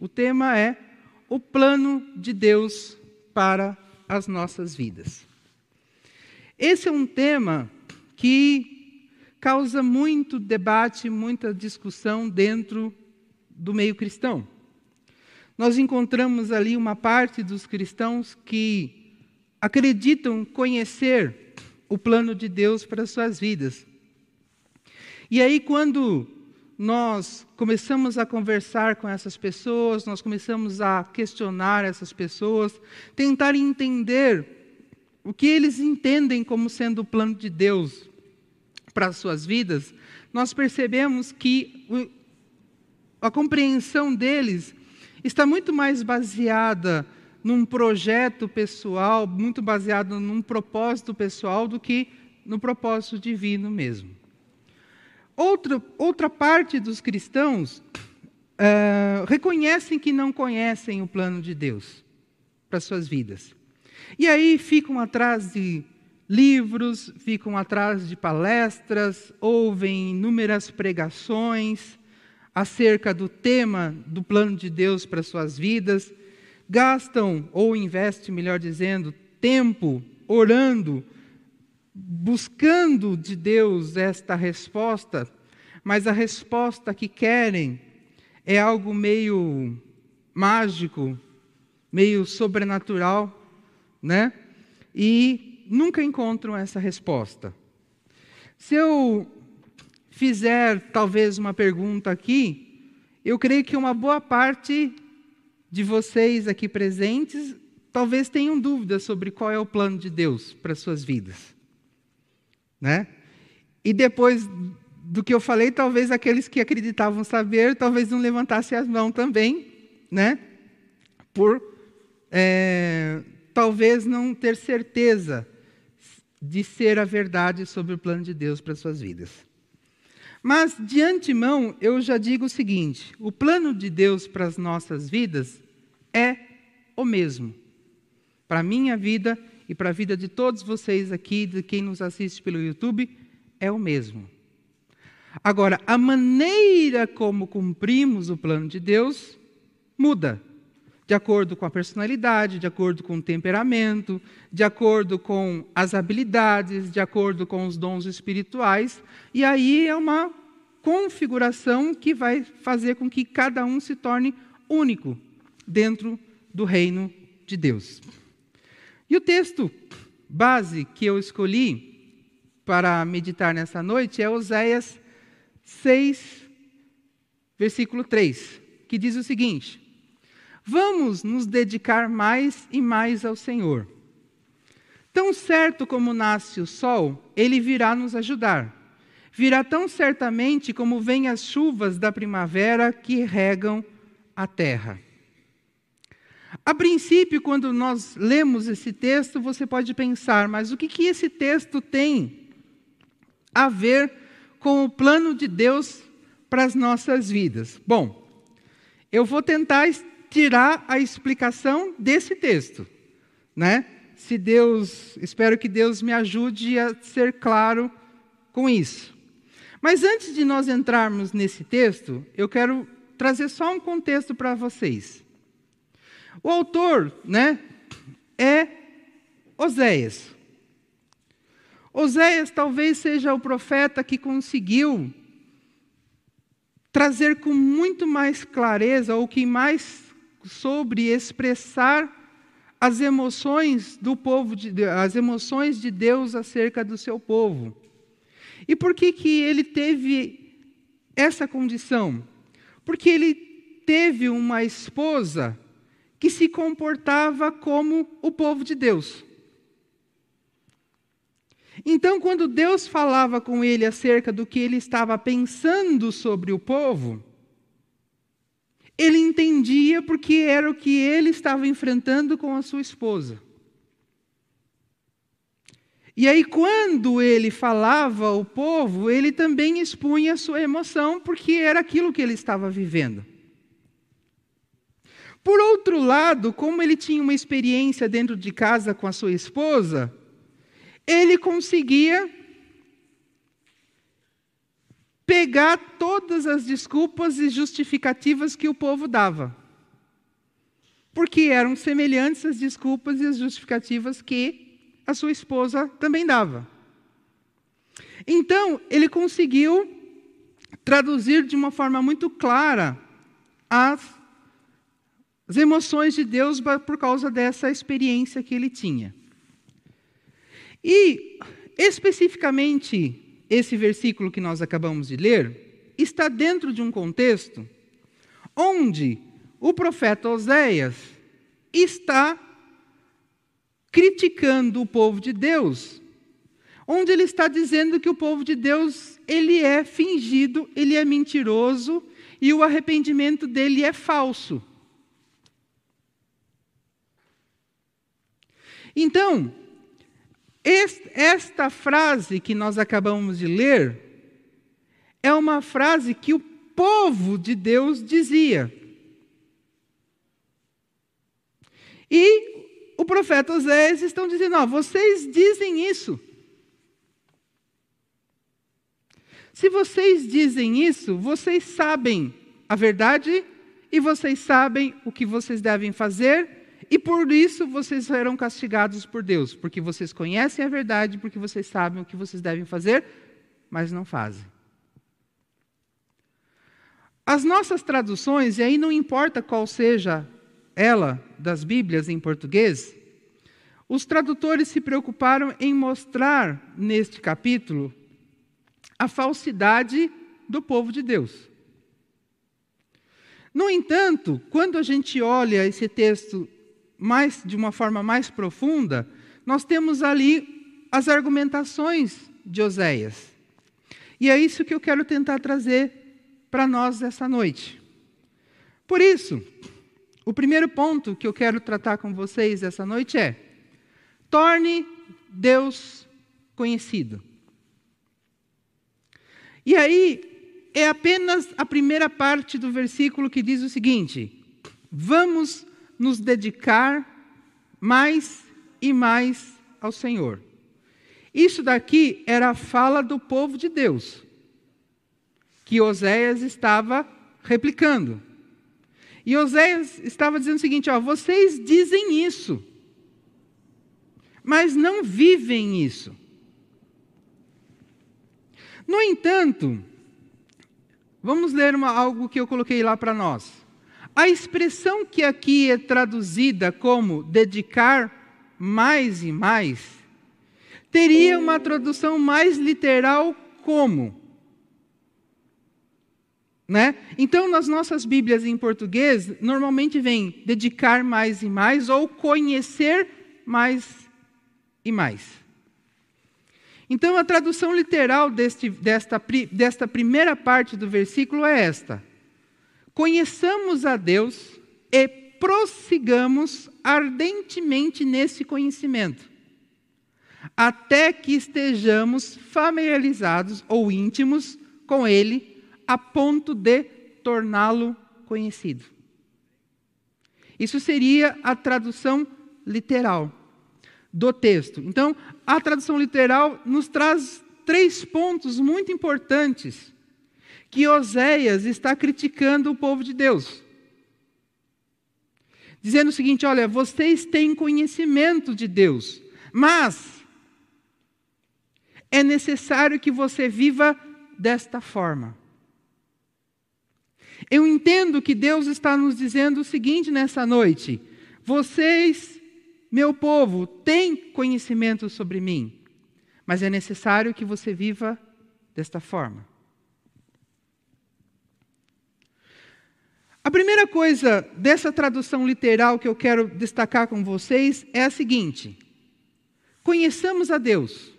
O tema é o plano de Deus para as nossas vidas. Esse é um tema que causa muito debate, muita discussão dentro do meio cristão. Nós encontramos ali uma parte dos cristãos que acreditam conhecer o plano de Deus para as suas vidas. E aí, quando nós começamos a conversar com essas pessoas, nós começamos a questionar essas pessoas, tentar entender o que eles entendem como sendo o plano de Deus para as suas vidas, nós percebemos que a compreensão deles está muito mais baseada num projeto pessoal, muito baseado num propósito pessoal do que no propósito divino mesmo. Outra, outra parte dos cristãos uh, reconhecem que não conhecem o plano de Deus para suas vidas. E aí ficam atrás de livros, ficam atrás de palestras, ouvem inúmeras pregações acerca do tema do plano de Deus para suas vidas, gastam ou investem, melhor dizendo, tempo orando buscando de Deus esta resposta, mas a resposta que querem é algo meio mágico, meio sobrenatural, né? E nunca encontram essa resposta. Se eu fizer talvez uma pergunta aqui, eu creio que uma boa parte de vocês aqui presentes talvez tenham dúvidas sobre qual é o plano de Deus para suas vidas né? E depois do que eu falei, talvez aqueles que acreditavam saber, talvez não levantassem as mãos também, né? Por é, talvez não ter certeza de ser a verdade sobre o plano de Deus para suas vidas. Mas, de antemão, eu já digo o seguinte: o plano de Deus para as nossas vidas é o mesmo. Para a minha vida e para a vida de todos vocês aqui, de quem nos assiste pelo YouTube, é o mesmo. Agora, a maneira como cumprimos o plano de Deus muda, de acordo com a personalidade, de acordo com o temperamento, de acordo com as habilidades, de acordo com os dons espirituais, e aí é uma configuração que vai fazer com que cada um se torne único dentro do reino de Deus. E o texto base que eu escolhi para meditar nessa noite é Oséias 6, versículo 3, que diz o seguinte: Vamos nos dedicar mais e mais ao Senhor. Tão certo como nasce o sol, ele virá nos ajudar. Virá tão certamente como vêm as chuvas da primavera que regam a terra. A princípio, quando nós lemos esse texto, você pode pensar, mas o que, que esse texto tem a ver com o plano de Deus para as nossas vidas? Bom, eu vou tentar tirar a explicação desse texto, né? Se Deus, espero que Deus me ajude a ser claro com isso. Mas antes de nós entrarmos nesse texto, eu quero trazer só um contexto para vocês. O autor, né, é Oséias. Oséias talvez seja o profeta que conseguiu trazer com muito mais clareza, ou que mais sobre expressar as emoções do povo, de, as emoções de Deus acerca do seu povo. E por que, que ele teve essa condição? Porque ele teve uma esposa que se comportava como o povo de Deus. Então, quando Deus falava com ele acerca do que ele estava pensando sobre o povo, ele entendia porque era o que ele estava enfrentando com a sua esposa. E aí, quando ele falava ao povo, ele também expunha a sua emoção, porque era aquilo que ele estava vivendo. Por outro lado, como ele tinha uma experiência dentro de casa com a sua esposa, ele conseguia pegar todas as desculpas e justificativas que o povo dava. porque eram semelhantes às desculpas e as justificativas que a sua esposa também dava. Então, ele conseguiu traduzir de uma forma muito clara as, as emoções de Deus por causa dessa experiência que ele tinha. E, especificamente, esse versículo que nós acabamos de ler está dentro de um contexto onde o profeta Oséias está criticando o povo de Deus, onde ele está dizendo que o povo de Deus ele é fingido, ele é mentiroso e o arrependimento dele é falso. Então, esta frase que nós acabamos de ler é uma frase que o povo de Deus dizia. E o profeta Oséias estão dizendo: ó, vocês dizem isso. Se vocês dizem isso, vocês sabem a verdade e vocês sabem o que vocês devem fazer e por isso vocês serão castigados por Deus, porque vocês conhecem a verdade, porque vocês sabem o que vocês devem fazer, mas não fazem. As nossas traduções, e aí não importa qual seja ela das Bíblias em português, os tradutores se preocuparam em mostrar neste capítulo a falsidade do povo de Deus. No entanto, quando a gente olha esse texto mais, de uma forma mais profunda, nós temos ali as argumentações de Oséias. E é isso que eu quero tentar trazer para nós essa noite. Por isso, o primeiro ponto que eu quero tratar com vocês essa noite é: torne Deus conhecido. E aí, é apenas a primeira parte do versículo que diz o seguinte: vamos nos dedicar mais e mais ao Senhor. Isso daqui era a fala do povo de Deus, que Oséias estava replicando. E Oséias estava dizendo o seguinte: ó, vocês dizem isso, mas não vivem isso. No entanto, vamos ler uma, algo que eu coloquei lá para nós. A expressão que aqui é traduzida como dedicar mais e mais, teria uma tradução mais literal como. Né? Então, nas nossas Bíblias em português, normalmente vem dedicar mais e mais ou conhecer mais e mais. Então, a tradução literal deste, desta, desta primeira parte do versículo é esta: conheçamos a Deus e prossigamos ardentemente nesse conhecimento, até que estejamos familiarizados ou íntimos com Ele, a ponto de torná-lo conhecido. Isso seria a tradução literal do texto. Então, a tradução literal nos traz três pontos muito importantes que Oséias está criticando o povo de Deus. Dizendo o seguinte: olha, vocês têm conhecimento de Deus, mas é necessário que você viva desta forma. Eu entendo que Deus está nos dizendo o seguinte nessa noite: vocês, meu povo, têm conhecimento sobre mim, mas é necessário que você viva desta forma. A primeira coisa dessa tradução literal que eu quero destacar com vocês é a seguinte: conheçamos a Deus.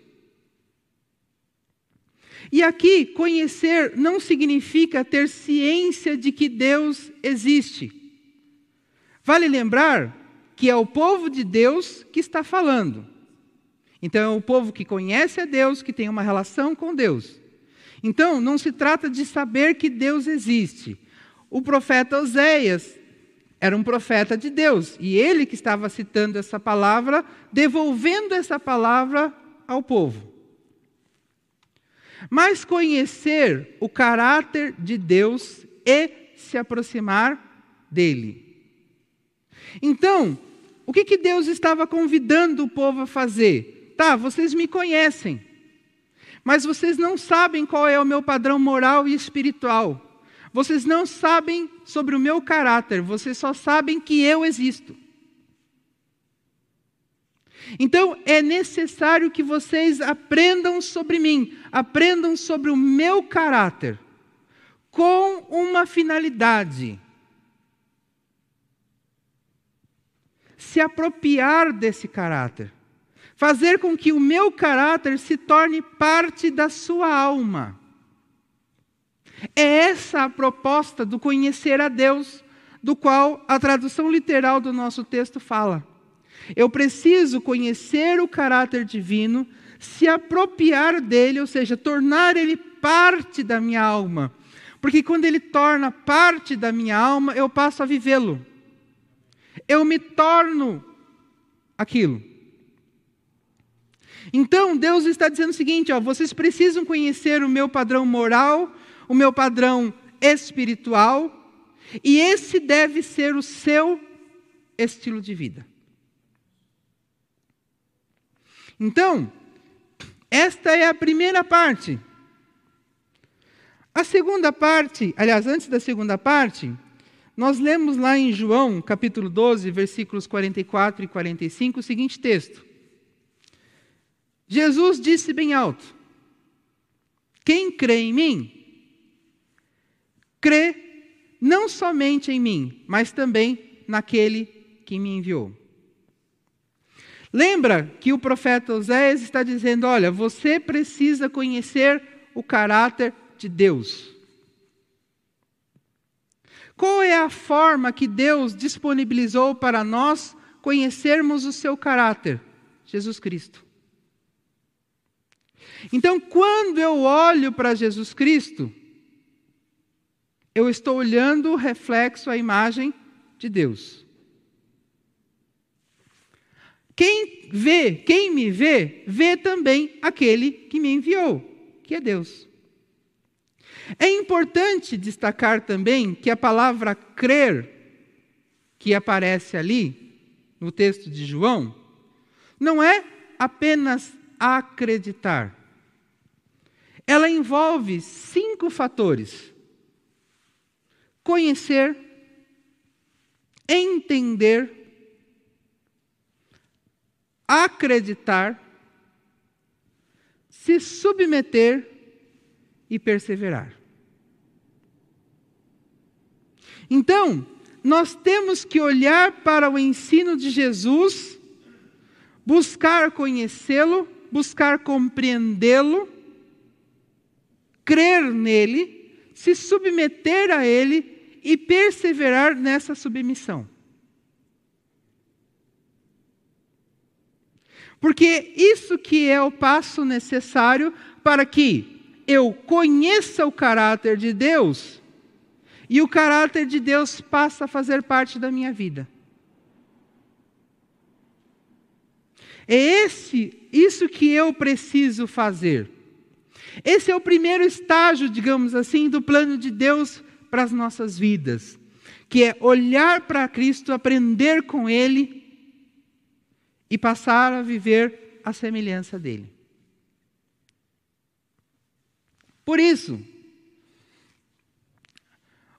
E aqui, conhecer não significa ter ciência de que Deus existe. Vale lembrar que é o povo de Deus que está falando. Então, é o povo que conhece a Deus, que tem uma relação com Deus. Então, não se trata de saber que Deus existe o profeta Oséias era um profeta de Deus, e ele que estava citando essa palavra, devolvendo essa palavra ao povo. Mas conhecer o caráter de Deus e se aproximar dele. Então, o que, que Deus estava convidando o povo a fazer? Tá, vocês me conhecem, mas vocês não sabem qual é o meu padrão moral e espiritual. Vocês não sabem sobre o meu caráter, vocês só sabem que eu existo. Então é necessário que vocês aprendam sobre mim, aprendam sobre o meu caráter, com uma finalidade: se apropriar desse caráter, fazer com que o meu caráter se torne parte da sua alma. É essa a proposta do conhecer a Deus, do qual a tradução literal do nosso texto fala. Eu preciso conhecer o caráter divino, se apropriar dele, ou seja, tornar ele parte da minha alma. Porque quando ele torna parte da minha alma, eu passo a vivê-lo. Eu me torno aquilo. Então, Deus está dizendo o seguinte: ó, vocês precisam conhecer o meu padrão moral, o meu padrão espiritual, e esse deve ser o seu estilo de vida. Então, esta é a primeira parte. A segunda parte, aliás, antes da segunda parte, nós lemos lá em João, capítulo 12, versículos 44 e 45, o seguinte texto: Jesus disse bem alto: Quem crê em mim, crê não somente em mim, mas também naquele que me enviou. Lembra que o profeta Oséias está dizendo: olha, você precisa conhecer o caráter de Deus. Qual é a forma que Deus disponibilizou para nós conhecermos o seu caráter? Jesus Cristo. Então, quando eu olho para Jesus Cristo, eu estou olhando o reflexo, a imagem de Deus. Quem vê, quem me vê, vê também aquele que me enviou, que é Deus. É importante destacar também que a palavra crer, que aparece ali no texto de João, não é apenas acreditar. Ela envolve cinco fatores: conhecer, entender, acreditar, se submeter e perseverar. Então, nós temos que olhar para o ensino de Jesus, buscar conhecê-lo, buscar compreendê-lo, crer nele, se submeter a ele e perseverar nessa submissão. Porque isso que é o passo necessário para que eu conheça o caráter de Deus e o caráter de Deus passa a fazer parte da minha vida. É esse, isso que eu preciso fazer. Esse é o primeiro estágio, digamos assim, do plano de Deus para as nossas vidas, que é olhar para Cristo, aprender com Ele e passar a viver a semelhança dele. Por isso,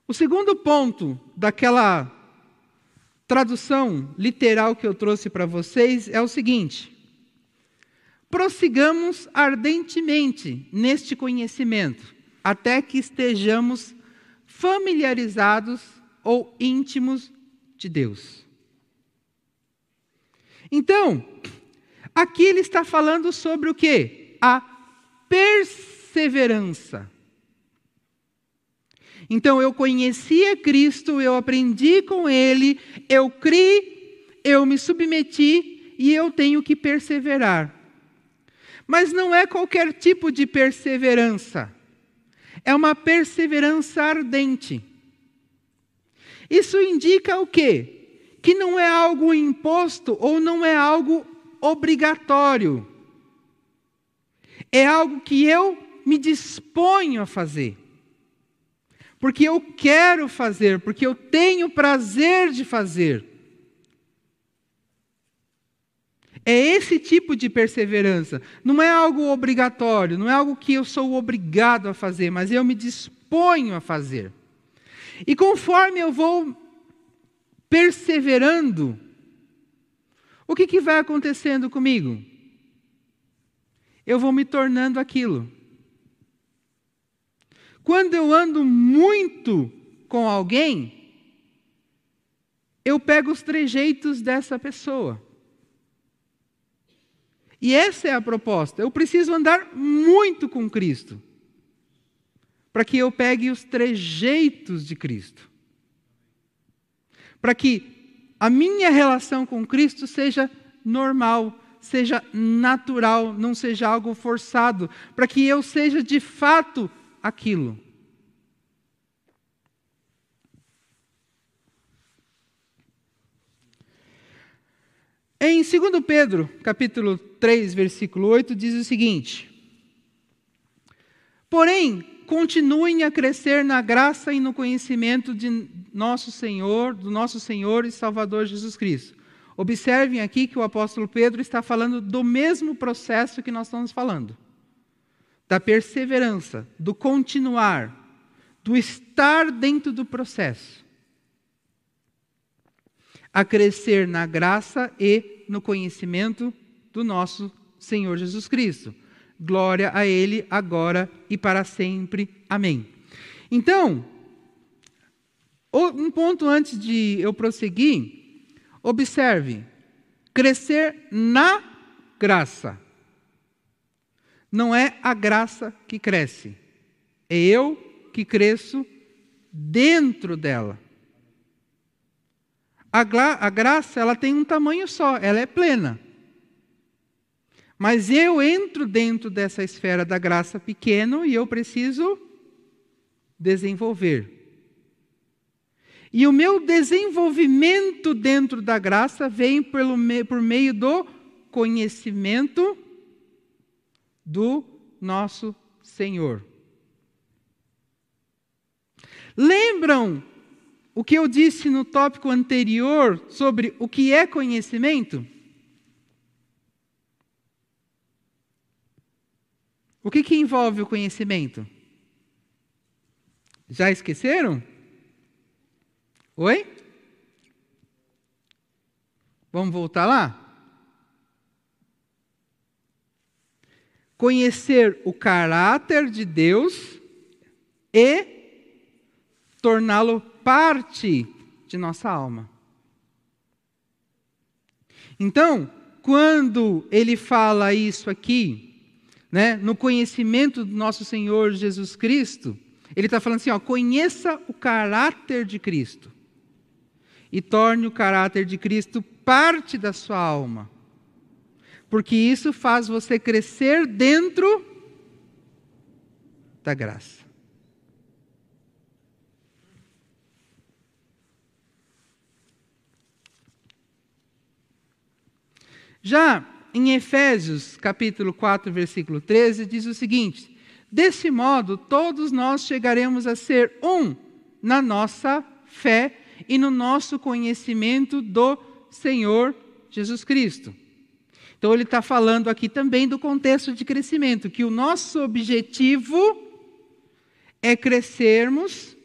o segundo ponto daquela tradução literal que eu trouxe para vocês é o seguinte: prossigamos ardentemente neste conhecimento, até que estejamos familiarizados ou íntimos de Deus. Então, aqui ele está falando sobre o que? A perseverança. Então, eu conhecia Cristo, eu aprendi com Ele, eu criei, eu me submeti e eu tenho que perseverar. Mas não é qualquer tipo de perseverança. É uma perseverança ardente. Isso indica o quê? que não é algo imposto ou não é algo obrigatório. É algo que eu me disponho a fazer. Porque eu quero fazer, porque eu tenho prazer de fazer. É esse tipo de perseverança. Não é algo obrigatório, não é algo que eu sou obrigado a fazer, mas eu me disponho a fazer. E conforme eu vou perseverando, o que, que vai acontecendo comigo? Eu vou me tornando aquilo. Quando eu ando muito com alguém, eu pego os trejeitos dessa pessoa. E essa é a proposta. Eu preciso andar muito com Cristo para que eu pegue os trejeitos de Cristo. Para que a minha relação com Cristo seja normal, seja natural, não seja algo forçado, para que eu seja de fato aquilo. Em 2 Pedro, capítulo 3, versículo 8, diz o seguinte: Porém, continuem a crescer na graça e no conhecimento de nosso Senhor, do nosso Senhor e Salvador Jesus Cristo. Observem aqui que o apóstolo Pedro está falando do mesmo processo que nós estamos falando. Da perseverança, do continuar, do estar dentro do processo a crescer na graça e no conhecimento do nosso Senhor Jesus Cristo. Glória a Ele agora e para sempre. Amém. Então, um ponto antes de eu prosseguir, observe: crescer na graça. Não é a graça que cresce, é eu que cresço dentro dela. A, a graça, ela tem um tamanho só, ela é plena. Mas eu entro dentro dessa esfera da graça pequeno e eu preciso desenvolver. E o meu desenvolvimento dentro da graça vem pelo, por meio do conhecimento do nosso Senhor. Lembram o que eu disse no tópico anterior sobre o que é conhecimento? O que, que envolve o conhecimento? Já esqueceram? Oi? Vamos voltar lá? Conhecer o caráter de Deus e torná-lo parte de nossa alma. Então, quando ele fala isso aqui, né, no conhecimento do nosso Senhor Jesus Cristo, ele está falando assim: ó, conheça o caráter de Cristo e torne o caráter de Cristo parte da sua alma, porque isso faz você crescer dentro da graça. Já em Efésios, capítulo 4, versículo 13, diz o seguinte: Desse modo, todos nós chegaremos a ser um na nossa fé e no nosso conhecimento do Senhor Jesus Cristo. Então, ele está falando aqui também do contexto de crescimento, que o nosso objetivo é crescermos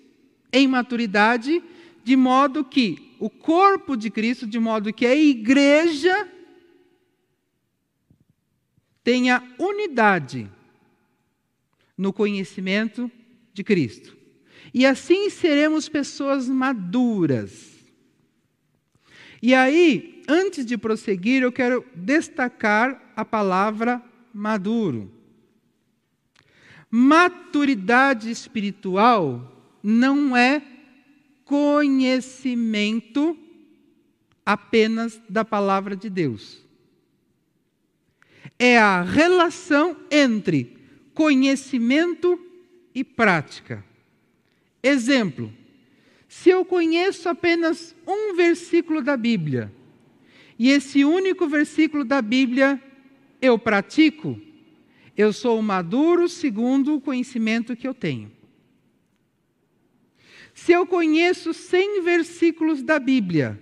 em maturidade, de modo que o corpo de Cristo, de modo que a igreja tenha unidade no conhecimento de Cristo. E assim seremos pessoas maduras. E aí, antes de prosseguir, eu quero destacar a palavra maduro. Maturidade espiritual não é conhecimento apenas da palavra de Deus é a relação entre conhecimento e prática. Exemplo: se eu conheço apenas um versículo da Bíblia, e esse único versículo da Bíblia eu pratico, eu sou maduro segundo o conhecimento que eu tenho. Se eu conheço 100 versículos da Bíblia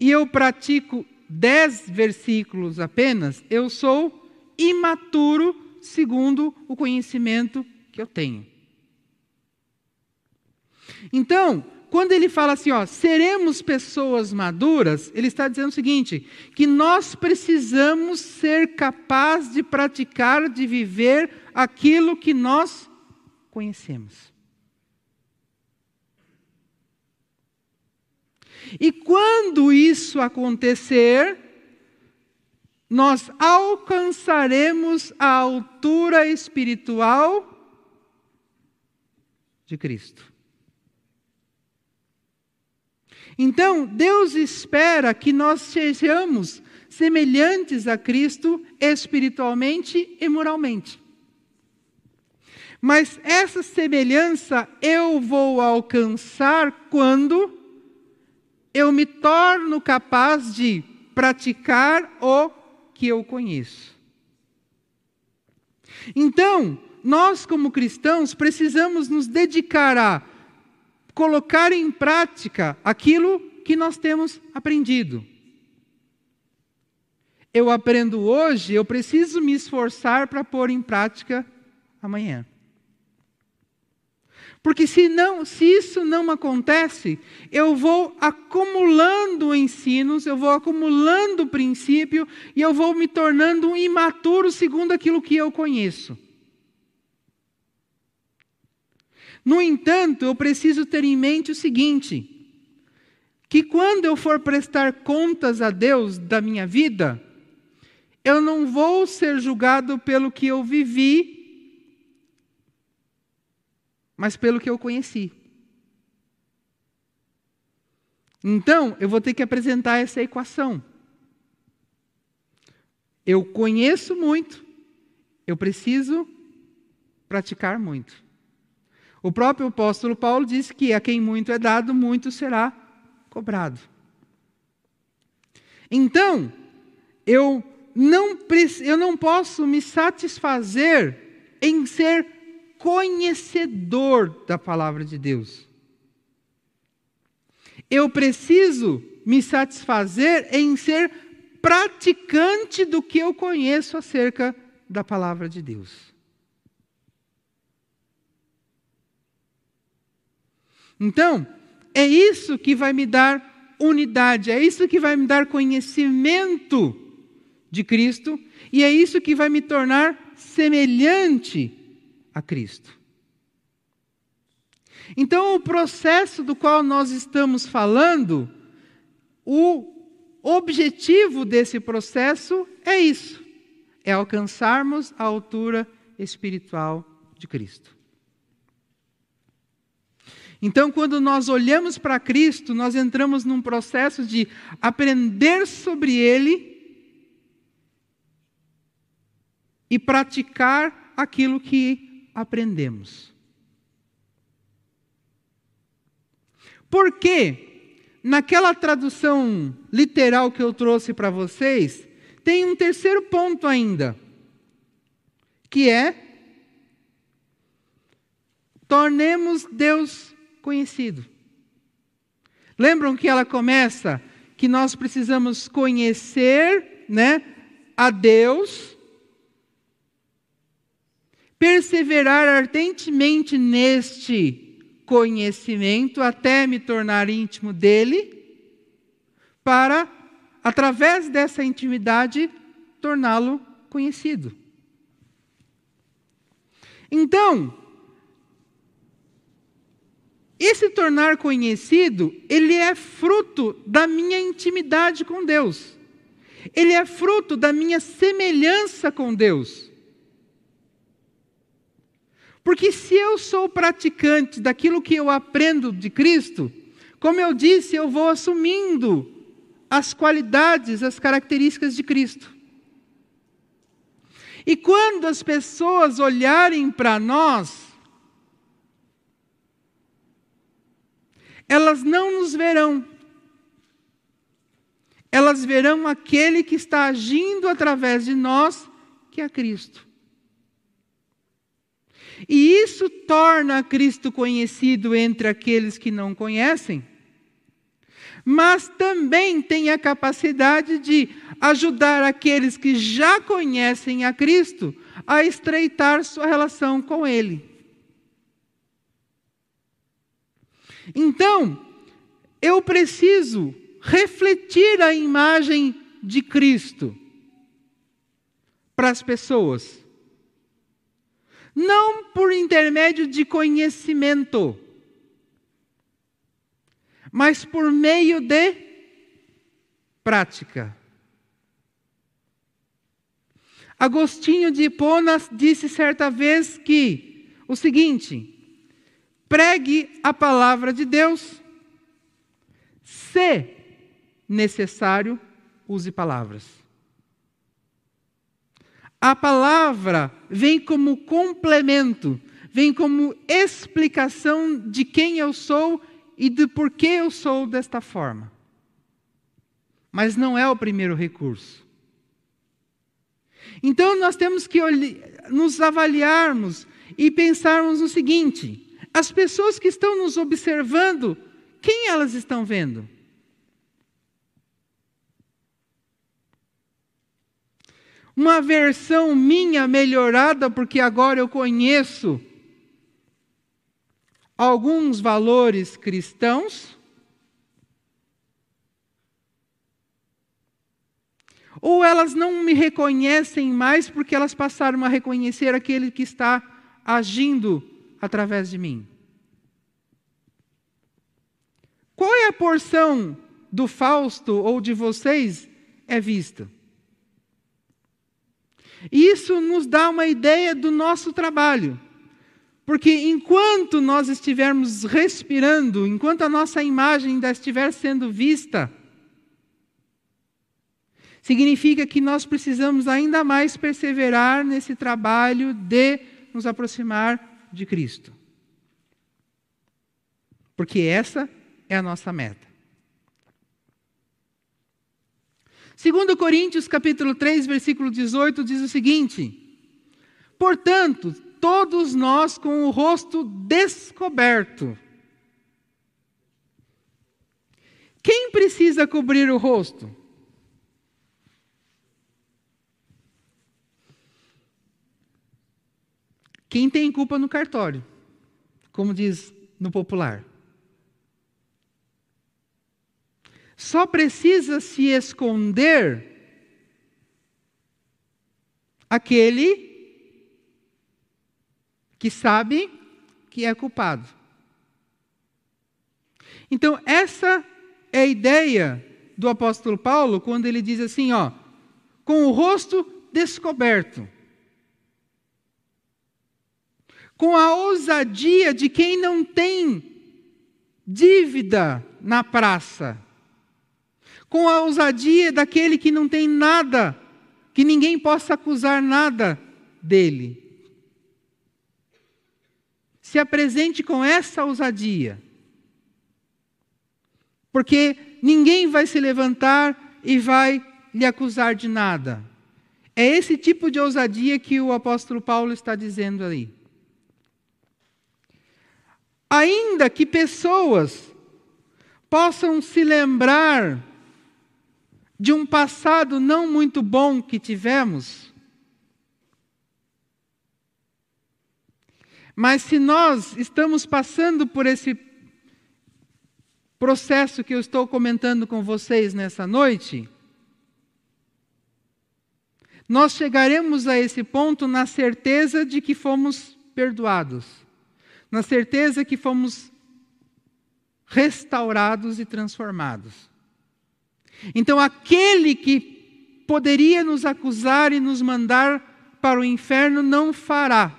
e eu pratico dez versículos apenas, eu sou imaturo segundo o conhecimento que eu tenho. Então, quando ele fala assim, ó, seremos pessoas maduras, ele está dizendo o seguinte: que nós precisamos ser capazes de praticar, de viver aquilo que nós conhecemos. E quando isso acontecer, nós alcançaremos a altura espiritual de Cristo. Então, Deus espera que nós sejamos semelhantes a Cristo espiritualmente e moralmente. Mas essa semelhança eu vou alcançar quando eu me torno capaz de praticar o que eu conheço. Então, nós como cristãos precisamos nos dedicar a colocar em prática aquilo que nós temos aprendido. Eu aprendo hoje, eu preciso me esforçar para pôr em prática amanhã. Porque se, não, se isso não acontece, eu vou acumulando ensinos, eu vou acumulando princípio e eu vou me tornando um imaturo segundo aquilo que eu conheço. No entanto, eu preciso ter em mente o seguinte: que quando eu for prestar contas a Deus da minha vida, eu não vou ser julgado pelo que eu vivi, mas pelo que eu conheci. Então, eu vou ter que apresentar essa equação. Eu conheço muito, eu preciso praticar muito. O próprio apóstolo Paulo disse que a quem muito é dado, muito será cobrado. Então, eu não, eu não posso me satisfazer em ser conhecedor da palavra de Deus. Eu preciso me satisfazer em ser praticante do que eu conheço acerca da palavra de Deus. Então, é isso que vai me dar unidade, é isso que vai me dar conhecimento de Cristo e é isso que vai me tornar semelhante a Cristo. Então, o processo do qual nós estamos falando, o objetivo desse processo é isso: é alcançarmos a altura espiritual de Cristo. Então, quando nós olhamos para Cristo, nós entramos num processo de aprender sobre Ele e praticar aquilo que aprendemos. Porque, naquela tradução literal que eu trouxe para vocês, tem um terceiro ponto ainda, que é tornemos Deus conhecido. Lembram que ela começa que nós precisamos conhecer, né, a Deus, perseverar ardentemente neste conhecimento até me tornar íntimo dele, para através dessa intimidade torná-lo conhecido. Então, esse tornar conhecido, ele é fruto da minha intimidade com Deus. Ele é fruto da minha semelhança com Deus. Porque se eu sou praticante daquilo que eu aprendo de Cristo, como eu disse, eu vou assumindo as qualidades, as características de Cristo. E quando as pessoas olharem para nós, elas não nos verão. Elas verão aquele que está agindo através de nós, que é Cristo. E isso torna Cristo conhecido entre aqueles que não conhecem. mas também tem a capacidade de ajudar aqueles que já conhecem a Cristo a estreitar sua relação com Ele. Então, eu preciso refletir a imagem de Cristo para as pessoas. Não por intermédio de conhecimento, mas por meio de prática. Agostinho de Hipona disse certa vez que o seguinte: pregue a palavra de Deus, se necessário, use palavras. A palavra vem como complemento, vem como explicação de quem eu sou e de por que eu sou desta forma. Mas não é o primeiro recurso. Então nós temos que nos avaliarmos e pensarmos no seguinte: as pessoas que estão nos observando, quem elas estão vendo? Uma versão minha melhorada, porque agora eu conheço alguns valores cristãos Ou elas não me reconhecem mais porque elas passaram a reconhecer aquele que está agindo através de mim? Qual é a porção do Fausto ou de vocês é vista? Isso nos dá uma ideia do nosso trabalho. Porque enquanto nós estivermos respirando, enquanto a nossa imagem ainda estiver sendo vista, significa que nós precisamos ainda mais perseverar nesse trabalho de nos aproximar de Cristo. Porque essa é a nossa meta. Segundo Coríntios capítulo 3, versículo 18 diz o seguinte: Portanto, todos nós com o rosto descoberto. Quem precisa cobrir o rosto? Quem tem culpa no cartório, como diz no popular. Só precisa se esconder aquele que sabe que é culpado. Então, essa é a ideia do apóstolo Paulo quando ele diz assim, ó, com o rosto descoberto com a ousadia de quem não tem dívida na praça, com a ousadia daquele que não tem nada, que ninguém possa acusar nada dele. Se apresente com essa ousadia, porque ninguém vai se levantar e vai lhe acusar de nada. É esse tipo de ousadia que o apóstolo Paulo está dizendo aí. Ainda que pessoas possam se lembrar de um passado não muito bom que tivemos, mas se nós estamos passando por esse processo que eu estou comentando com vocês nessa noite, nós chegaremos a esse ponto na certeza de que fomos perdoados na certeza que fomos restaurados e transformados. Então, aquele que poderia nos acusar e nos mandar para o inferno não fará.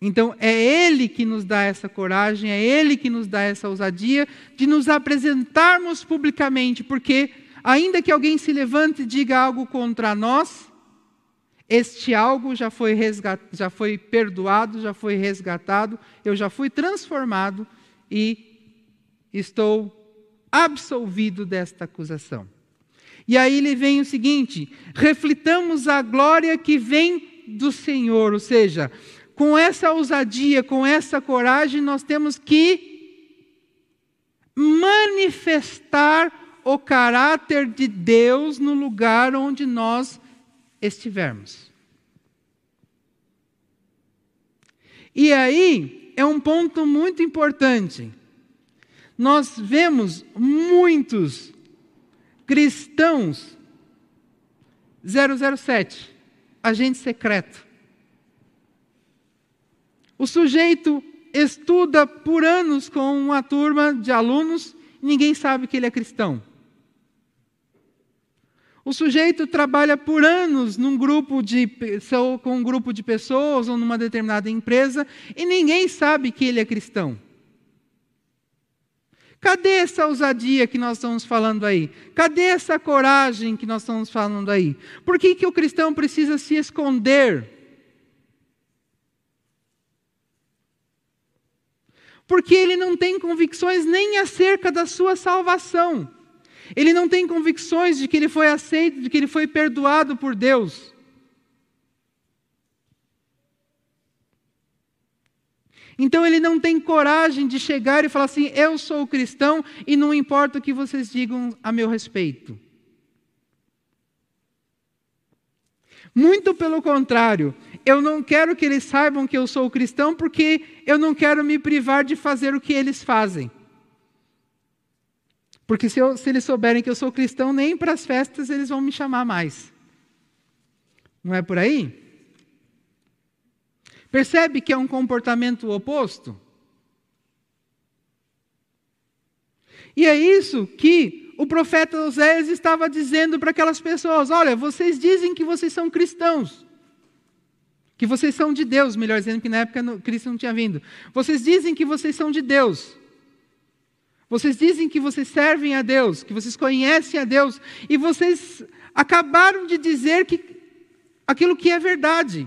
Então, é Ele que nos dá essa coragem, é Ele que nos dá essa ousadia de nos apresentarmos publicamente, porque, ainda que alguém se levante e diga algo contra nós, este algo já foi, resgat... já foi perdoado, já foi resgatado, eu já fui transformado e estou absolvido desta acusação. E aí ele vem o seguinte: reflitamos a glória que vem do Senhor, ou seja, com essa ousadia, com essa coragem, nós temos que manifestar o caráter de Deus no lugar onde nós estivermos. E aí é um ponto muito importante. Nós vemos muitos cristãos 007, agente secreto. O sujeito estuda por anos com uma turma de alunos, ninguém sabe que ele é cristão. O sujeito trabalha por anos num grupo de, com um grupo de pessoas ou numa determinada empresa e ninguém sabe que ele é cristão. Cadê essa ousadia que nós estamos falando aí? Cadê essa coragem que nós estamos falando aí? Por que, que o cristão precisa se esconder? Porque ele não tem convicções nem acerca da sua salvação. Ele não tem convicções de que ele foi aceito, de que ele foi perdoado por Deus. Então ele não tem coragem de chegar e falar assim: eu sou cristão e não importa o que vocês digam a meu respeito. Muito pelo contrário, eu não quero que eles saibam que eu sou cristão porque eu não quero me privar de fazer o que eles fazem. Porque se, eu, se eles souberem que eu sou cristão, nem para as festas eles vão me chamar mais. Não é por aí? Percebe que é um comportamento oposto? E é isso que o profeta Oséias estava dizendo para aquelas pessoas: olha, vocês dizem que vocês são cristãos, que vocês são de Deus, melhor dizendo, que na época Cristo não tinha vindo. Vocês dizem que vocês são de Deus. Vocês dizem que vocês servem a Deus, que vocês conhecem a Deus, e vocês acabaram de dizer que aquilo que é verdade.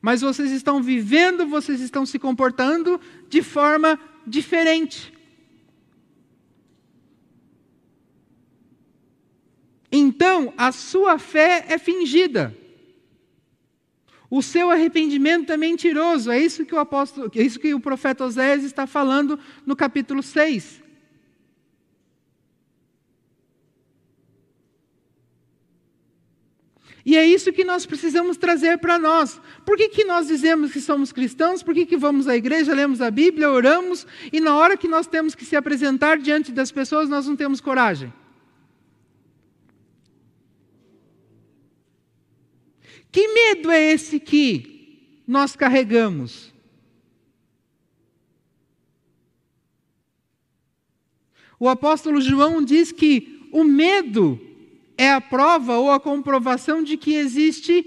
Mas vocês estão vivendo, vocês estão se comportando de forma diferente. Então, a sua fé é fingida. O seu arrependimento é mentiroso. É isso que o apóstolo, é isso que o profeta Osés está falando no capítulo 6. E é isso que nós precisamos trazer para nós. Por que, que nós dizemos que somos cristãos? Por que, que vamos à igreja, lemos a Bíblia, oramos, e na hora que nós temos que se apresentar diante das pessoas, nós não temos coragem? Que medo é esse que nós carregamos? O apóstolo João diz que o medo é a prova ou a comprovação de que existe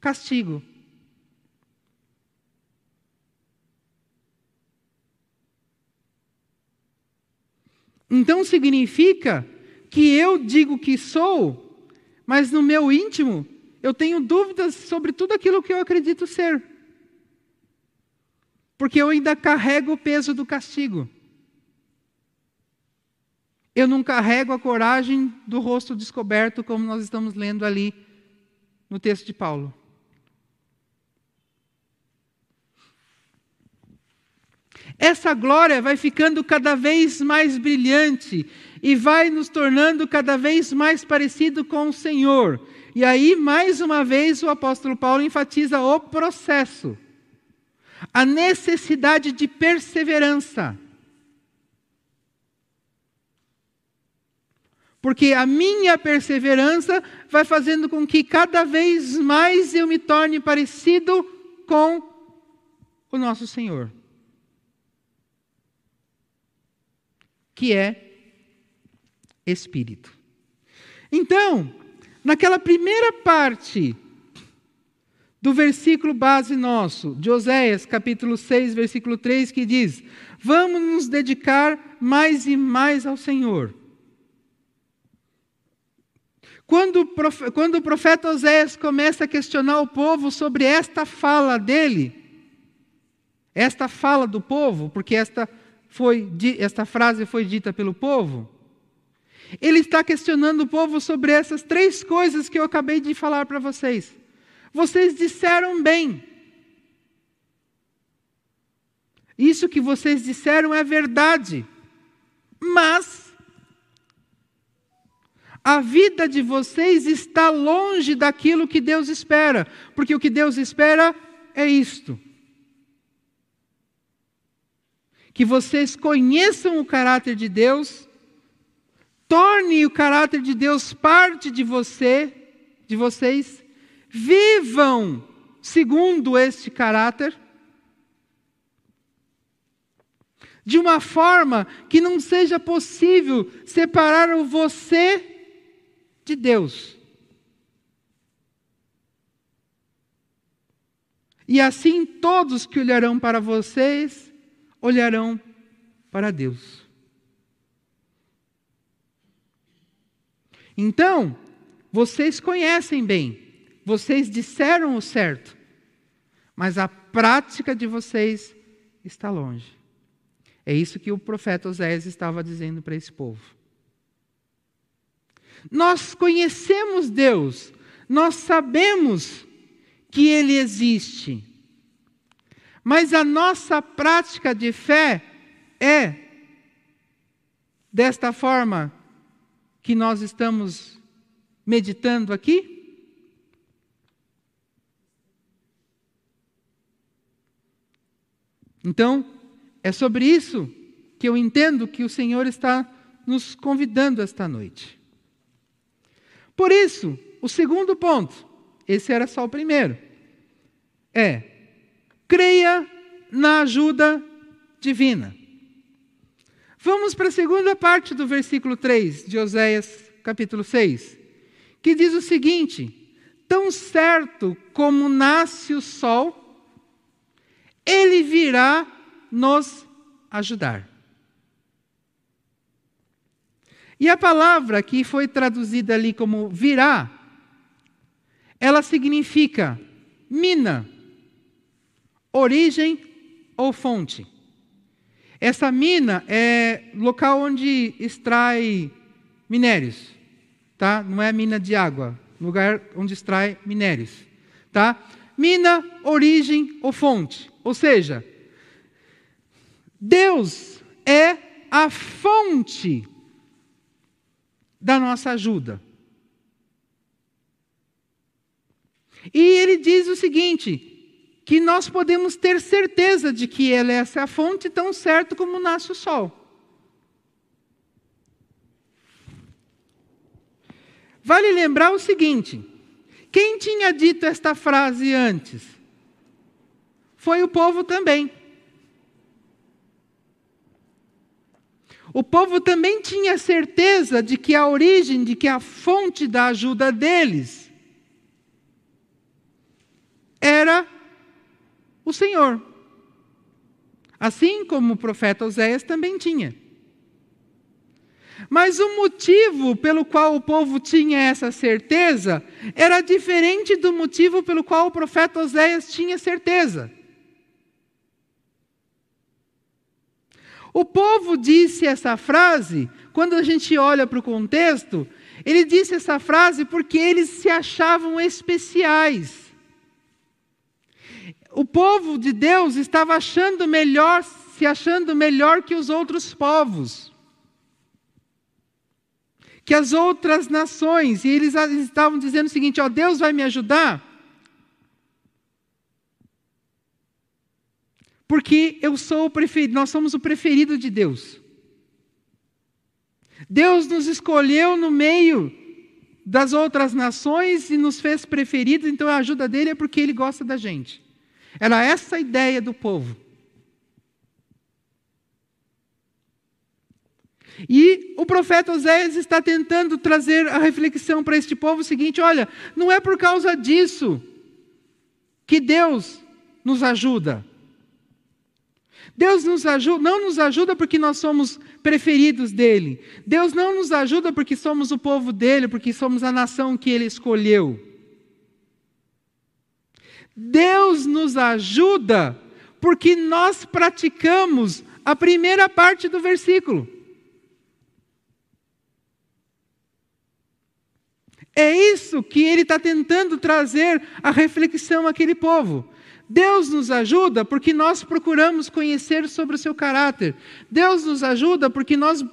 castigo. Então significa que eu digo que sou, mas no meu íntimo eu tenho dúvidas sobre tudo aquilo que eu acredito ser. Porque eu ainda carrego o peso do castigo. Eu não carrego a coragem do rosto descoberto, como nós estamos lendo ali no texto de Paulo. Essa glória vai ficando cada vez mais brilhante e vai nos tornando cada vez mais parecido com o Senhor. E aí, mais uma vez, o apóstolo Paulo enfatiza o processo, a necessidade de perseverança. Porque a minha perseverança vai fazendo com que cada vez mais eu me torne parecido com o nosso Senhor. Que é Espírito. Então, naquela primeira parte do versículo base nosso, de Oséias, capítulo 6, versículo 3, que diz: Vamos nos dedicar mais e mais ao Senhor. Quando, quando o profeta Oséias começa a questionar o povo sobre esta fala dele, esta fala do povo, porque esta, foi, esta frase foi dita pelo povo, ele está questionando o povo sobre essas três coisas que eu acabei de falar para vocês. Vocês disseram bem. Isso que vocês disseram é verdade. Mas a vida de vocês está longe daquilo que Deus espera, porque o que Deus espera é isto: que vocês conheçam o caráter de Deus, torne o caráter de Deus parte de você, de vocês, vivam segundo este caráter de uma forma que não seja possível separar o você de Deus. E assim todos que olharão para vocês olharão para Deus. Então, vocês conhecem bem, vocês disseram o certo, mas a prática de vocês está longe. É isso que o profeta Oséias estava dizendo para esse povo. Nós conhecemos Deus, nós sabemos que Ele existe, mas a nossa prática de fé é desta forma que nós estamos meditando aqui? Então, é sobre isso que eu entendo que o Senhor está nos convidando esta noite. Por isso, o segundo ponto, esse era só o primeiro, é creia na ajuda divina. Vamos para a segunda parte do versículo 3 de Oséias, capítulo 6, que diz o seguinte: Tão certo como nasce o sol, ele virá nos ajudar. E a palavra que foi traduzida ali como virá, ela significa mina, origem ou fonte. Essa mina é local onde extrai minérios, tá? Não é mina de água, lugar onde extrai minérios, tá? Mina, origem ou fonte. Ou seja, Deus é a fonte da nossa ajuda. E ele diz o seguinte: que nós podemos ter certeza de que Ele é essa fonte tão certo como nasce o sol. Vale lembrar o seguinte: quem tinha dito esta frase antes? Foi o povo também. O povo também tinha certeza de que a origem, de que a fonte da ajuda deles era o Senhor. Assim como o profeta Oséias também tinha. Mas o motivo pelo qual o povo tinha essa certeza era diferente do motivo pelo qual o profeta Oséias tinha certeza. O povo disse essa frase, quando a gente olha para o contexto, ele disse essa frase porque eles se achavam especiais. O povo de Deus estava achando melhor, se achando melhor que os outros povos, que as outras nações, e eles estavam dizendo o seguinte: ó, Deus vai me ajudar, Porque eu sou o preferido, nós somos o preferido de Deus. Deus nos escolheu no meio das outras nações e nos fez preferidos, então a ajuda dele é porque ele gosta da gente. Era essa a ideia do povo. E o profeta Oséias está tentando trazer a reflexão para este povo seguinte: olha, não é por causa disso que Deus nos ajuda. Deus nos ajuda, não nos ajuda porque nós somos preferidos dele. Deus não nos ajuda porque somos o povo dele, porque somos a nação que ele escolheu. Deus nos ajuda porque nós praticamos a primeira parte do versículo. É isso que ele está tentando trazer a reflexão àquele povo. Deus nos ajuda porque nós procuramos conhecer sobre o seu caráter. Deus nos ajuda porque nós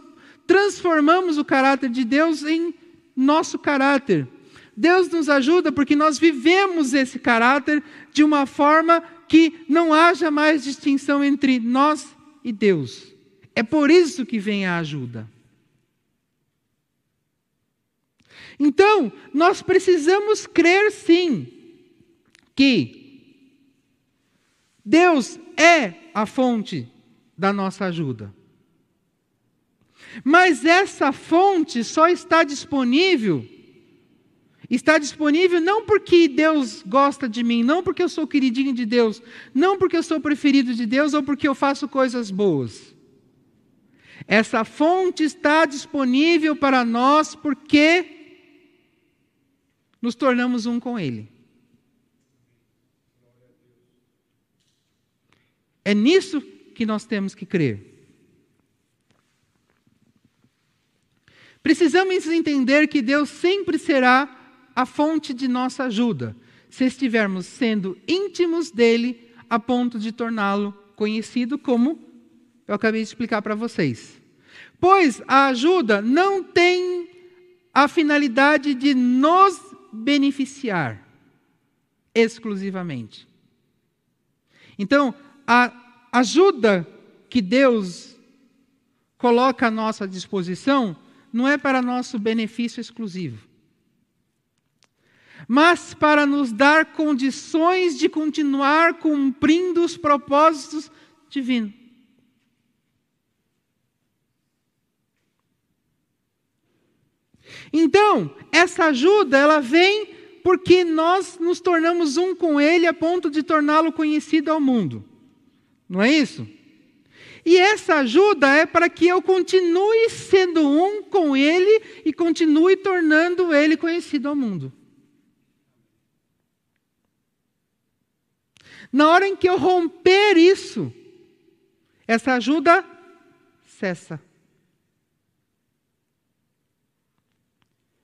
transformamos o caráter de Deus em nosso caráter. Deus nos ajuda porque nós vivemos esse caráter de uma forma que não haja mais distinção entre nós e Deus. É por isso que vem a ajuda. Então, nós precisamos crer sim que Deus é a fonte da nossa ajuda. Mas essa fonte só está disponível está disponível não porque Deus gosta de mim, não porque eu sou queridinho de Deus, não porque eu sou preferido de Deus ou porque eu faço coisas boas. Essa fonte está disponível para nós porque nos tornamos um com Ele. É nisso que nós temos que crer. Precisamos entender que Deus sempre será a fonte de nossa ajuda, se estivermos sendo íntimos dele a ponto de torná-lo conhecido como eu acabei de explicar para vocês. Pois a ajuda não tem a finalidade de nos beneficiar exclusivamente. Então, a ajuda que Deus coloca à nossa disposição não é para nosso benefício exclusivo, mas para nos dar condições de continuar cumprindo os propósitos divinos. Então, essa ajuda, ela vem porque nós nos tornamos um com Ele a ponto de torná-lo conhecido ao mundo. Não é isso? E essa ajuda é para que eu continue sendo um com Ele e continue tornando Ele conhecido ao mundo. Na hora em que eu romper isso, essa ajuda cessa.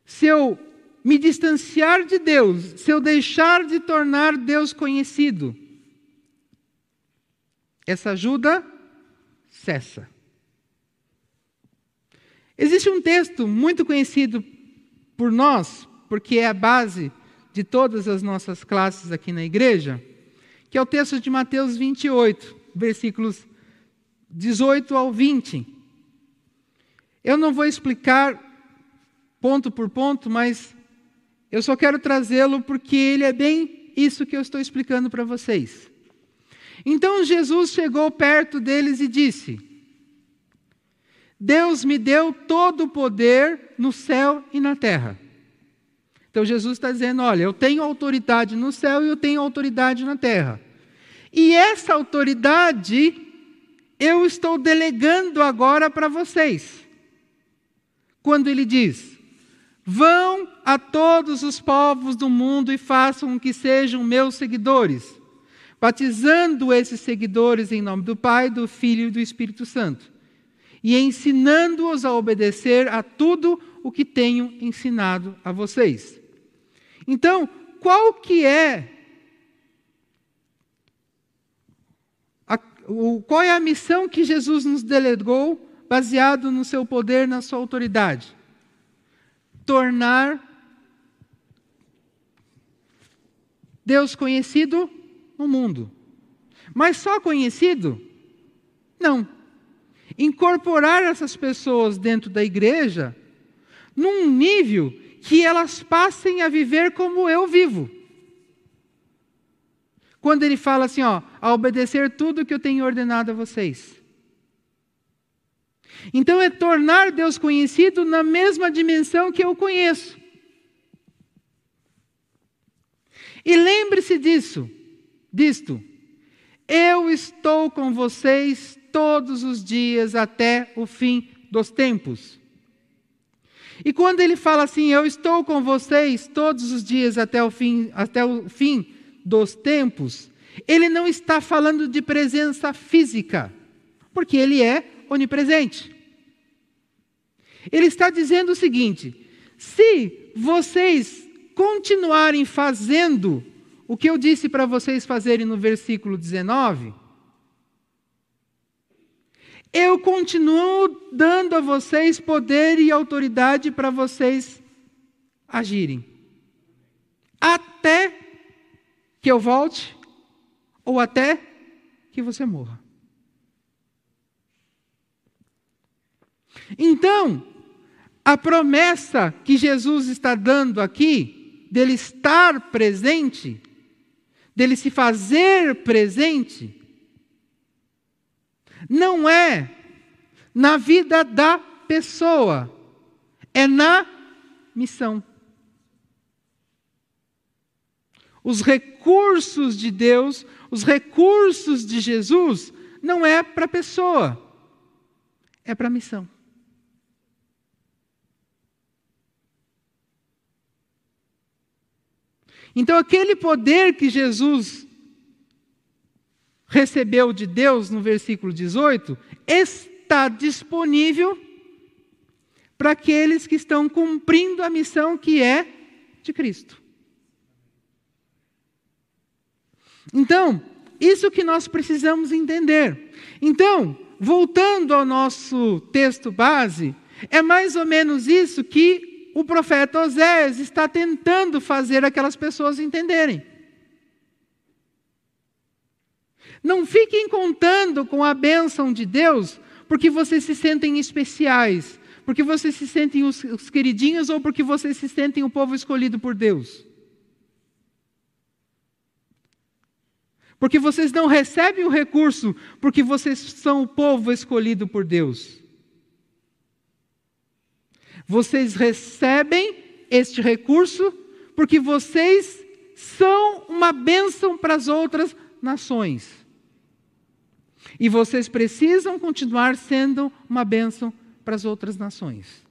Se eu me distanciar de Deus, se eu deixar de tornar Deus conhecido, essa ajuda cessa. Existe um texto muito conhecido por nós, porque é a base de todas as nossas classes aqui na igreja, que é o texto de Mateus 28, versículos 18 ao 20. Eu não vou explicar ponto por ponto, mas eu só quero trazê-lo porque ele é bem isso que eu estou explicando para vocês. Então Jesus chegou perto deles e disse: Deus me deu todo o poder no céu e na terra. Então Jesus está dizendo: olha, eu tenho autoridade no céu e eu tenho autoridade na terra. E essa autoridade eu estou delegando agora para vocês. Quando ele diz: Vão a todos os povos do mundo e façam que sejam meus seguidores, batizando esses seguidores em nome do Pai, do Filho e do Espírito Santo, e ensinando-os a obedecer a tudo o que tenho ensinado a vocês. Então, qual que é a, o, qual é a missão que Jesus nos delegou baseado no seu poder, na sua autoridade? Tornar Deus conhecido no mundo. Mas só conhecido? Não. Incorporar essas pessoas dentro da igreja num nível que elas passem a viver como eu vivo. Quando ele fala assim, ó, a obedecer tudo que eu tenho ordenado a vocês. Então é tornar Deus conhecido na mesma dimensão que eu conheço. E lembre-se disso, disto. Eu estou com vocês todos os dias até o fim dos tempos. E quando ele fala assim, eu estou com vocês todos os dias até o fim, até o fim dos tempos, ele não está falando de presença física, porque ele é onipresente. Ele está dizendo o seguinte: se vocês continuarem fazendo o que eu disse para vocês fazerem no versículo 19, eu continuo dando a vocês poder e autoridade para vocês agirem. Até que eu volte ou até que você morra. Então, a promessa que Jesus está dando aqui, dele estar presente, dele se fazer presente, não é na vida da pessoa, é na missão. Os recursos de Deus, os recursos de Jesus, não é para a pessoa, é para a missão. Então, aquele poder que Jesus recebeu de Deus no versículo 18 está disponível para aqueles que estão cumprindo a missão que é de Cristo. Então, isso que nós precisamos entender. Então, voltando ao nosso texto base, é mais ou menos isso que o profeta Osés está tentando fazer aquelas pessoas entenderem. Não fiquem contando com a bênção de Deus porque vocês se sentem especiais, porque vocês se sentem os, os queridinhos ou porque vocês se sentem o povo escolhido por Deus. Porque vocês não recebem o recurso porque vocês são o povo escolhido por Deus. Vocês recebem este recurso porque vocês são uma bênção para as outras nações. E vocês precisam continuar sendo uma bênção para as outras nações.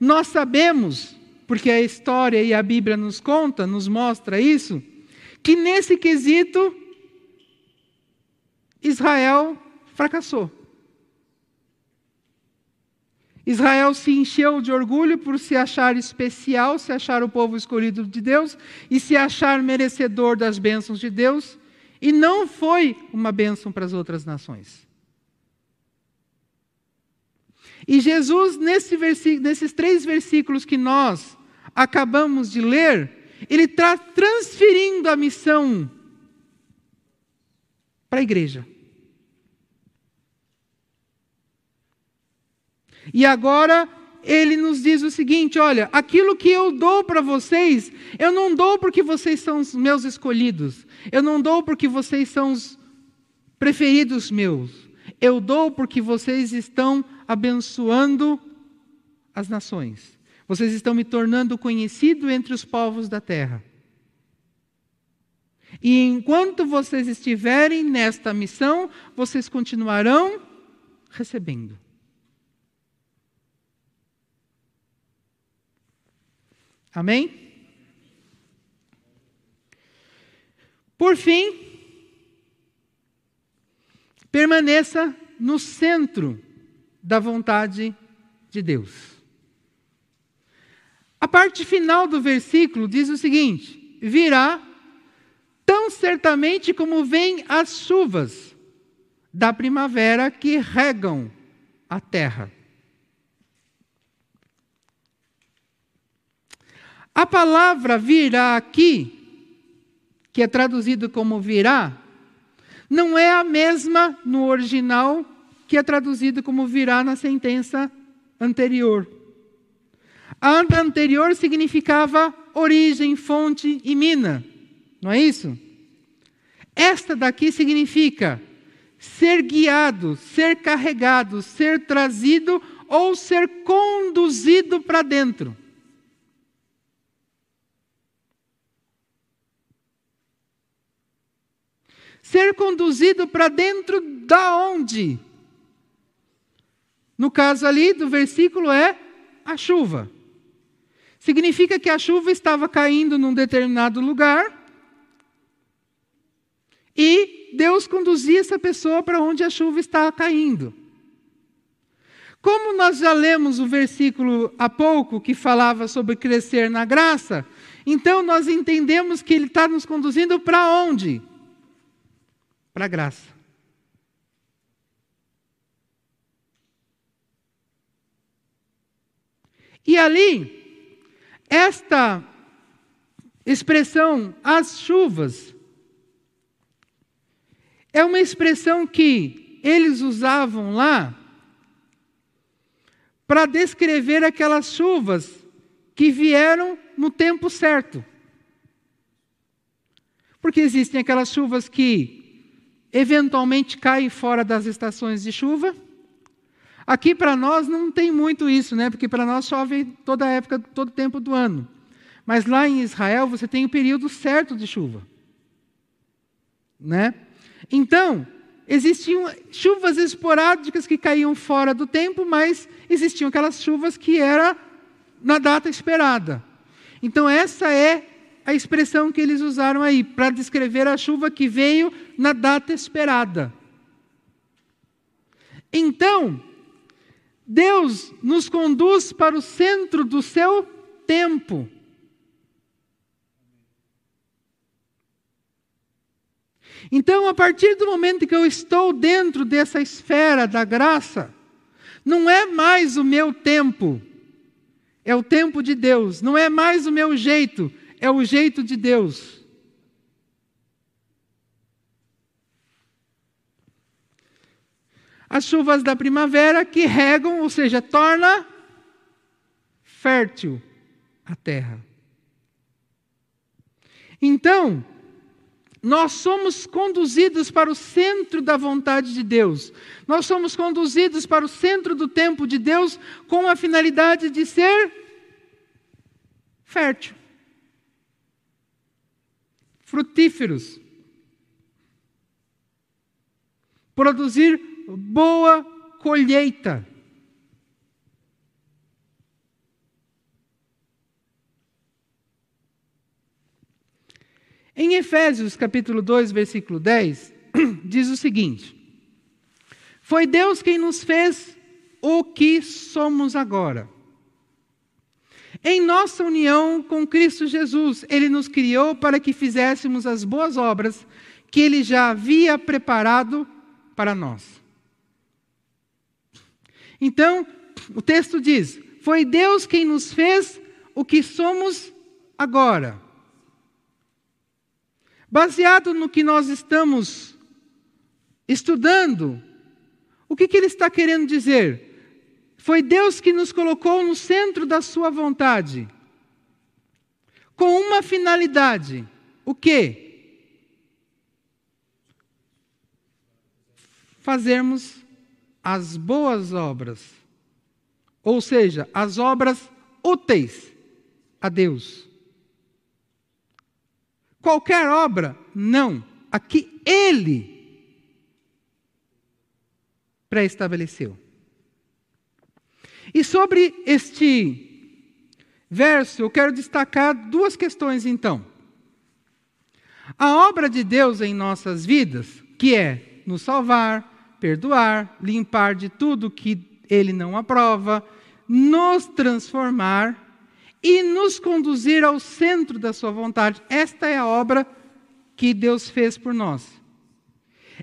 Nós sabemos porque a história e a Bíblia nos conta, nos mostra isso, que nesse quesito Israel fracassou. Israel se encheu de orgulho por se achar especial, se achar o povo escolhido de Deus e se achar merecedor das bênçãos de Deus, e não foi uma bênção para as outras nações. E Jesus, nesse nesses três versículos que nós acabamos de ler, ele está transferindo a missão para a igreja. E agora ele nos diz o seguinte: olha, aquilo que eu dou para vocês, eu não dou porque vocês são os meus escolhidos, eu não dou porque vocês são os preferidos meus, eu dou porque vocês estão abençoando as nações. Vocês estão me tornando conhecido entre os povos da terra. E enquanto vocês estiverem nesta missão, vocês continuarão recebendo. Amém? Por fim, permaneça no centro da vontade de Deus. A parte final do versículo diz o seguinte: virá tão certamente como vêm as chuvas da primavera que regam a terra. A palavra virá aqui, que é traduzido como virá, não é a mesma no original que é traduzido como virá na sentença anterior. A anterior significava origem, fonte e mina, não é isso? Esta daqui significa ser guiado, ser carregado, ser trazido ou ser conduzido para dentro. Ser conduzido para dentro da onde? No caso ali do versículo é a chuva. Significa que a chuva estava caindo num determinado lugar e Deus conduzia essa pessoa para onde a chuva estava caindo. Como nós já lemos o versículo há pouco que falava sobre crescer na graça, Então nós entendemos que Ele está nos conduzindo para onde? Para a graça. E ali, esta expressão, as chuvas, é uma expressão que eles usavam lá para descrever aquelas chuvas que vieram no tempo certo. Porque existem aquelas chuvas que eventualmente caem fora das estações de chuva. Aqui para nós não tem muito isso, né? Porque para nós chove toda a época, todo o tempo do ano. Mas lá em Israel você tem o período certo de chuva. Né? Então, existiam chuvas esporádicas que caíam fora do tempo, mas existiam aquelas chuvas que era na data esperada. Então essa é a expressão que eles usaram aí para descrever a chuva que veio na data esperada. Então, Deus nos conduz para o centro do seu tempo. Então, a partir do momento que eu estou dentro dessa esfera da graça, não é mais o meu tempo, é o tempo de Deus. Não é mais o meu jeito, é o jeito de Deus. As chuvas da primavera que regam, ou seja, torna fértil a terra. Então, nós somos conduzidos para o centro da vontade de Deus. Nós somos conduzidos para o centro do tempo de Deus com a finalidade de ser fértil, frutíferos, produzir boa colheita. Em Efésios capítulo 2, versículo 10, diz o seguinte: Foi Deus quem nos fez o que somos agora. Em nossa união com Cristo Jesus, Ele nos criou para que fizéssemos as boas obras que Ele já havia preparado para nós. Então, o texto diz: Foi Deus quem nos fez o que somos agora. Baseado no que nós estamos estudando, o que, que ele está querendo dizer? Foi Deus que nos colocou no centro da sua vontade, com uma finalidade: o quê? Fazermos as boas obras, ou seja, as obras úteis a Deus. Qualquer obra? Não. Aqui ele pré-estabeleceu. E sobre este verso, eu quero destacar duas questões então. A obra de Deus em nossas vidas, que é nos salvar, perdoar, limpar de tudo que ele não aprova, nos transformar e nos conduzir ao centro da Sua vontade. Esta é a obra que Deus fez por nós.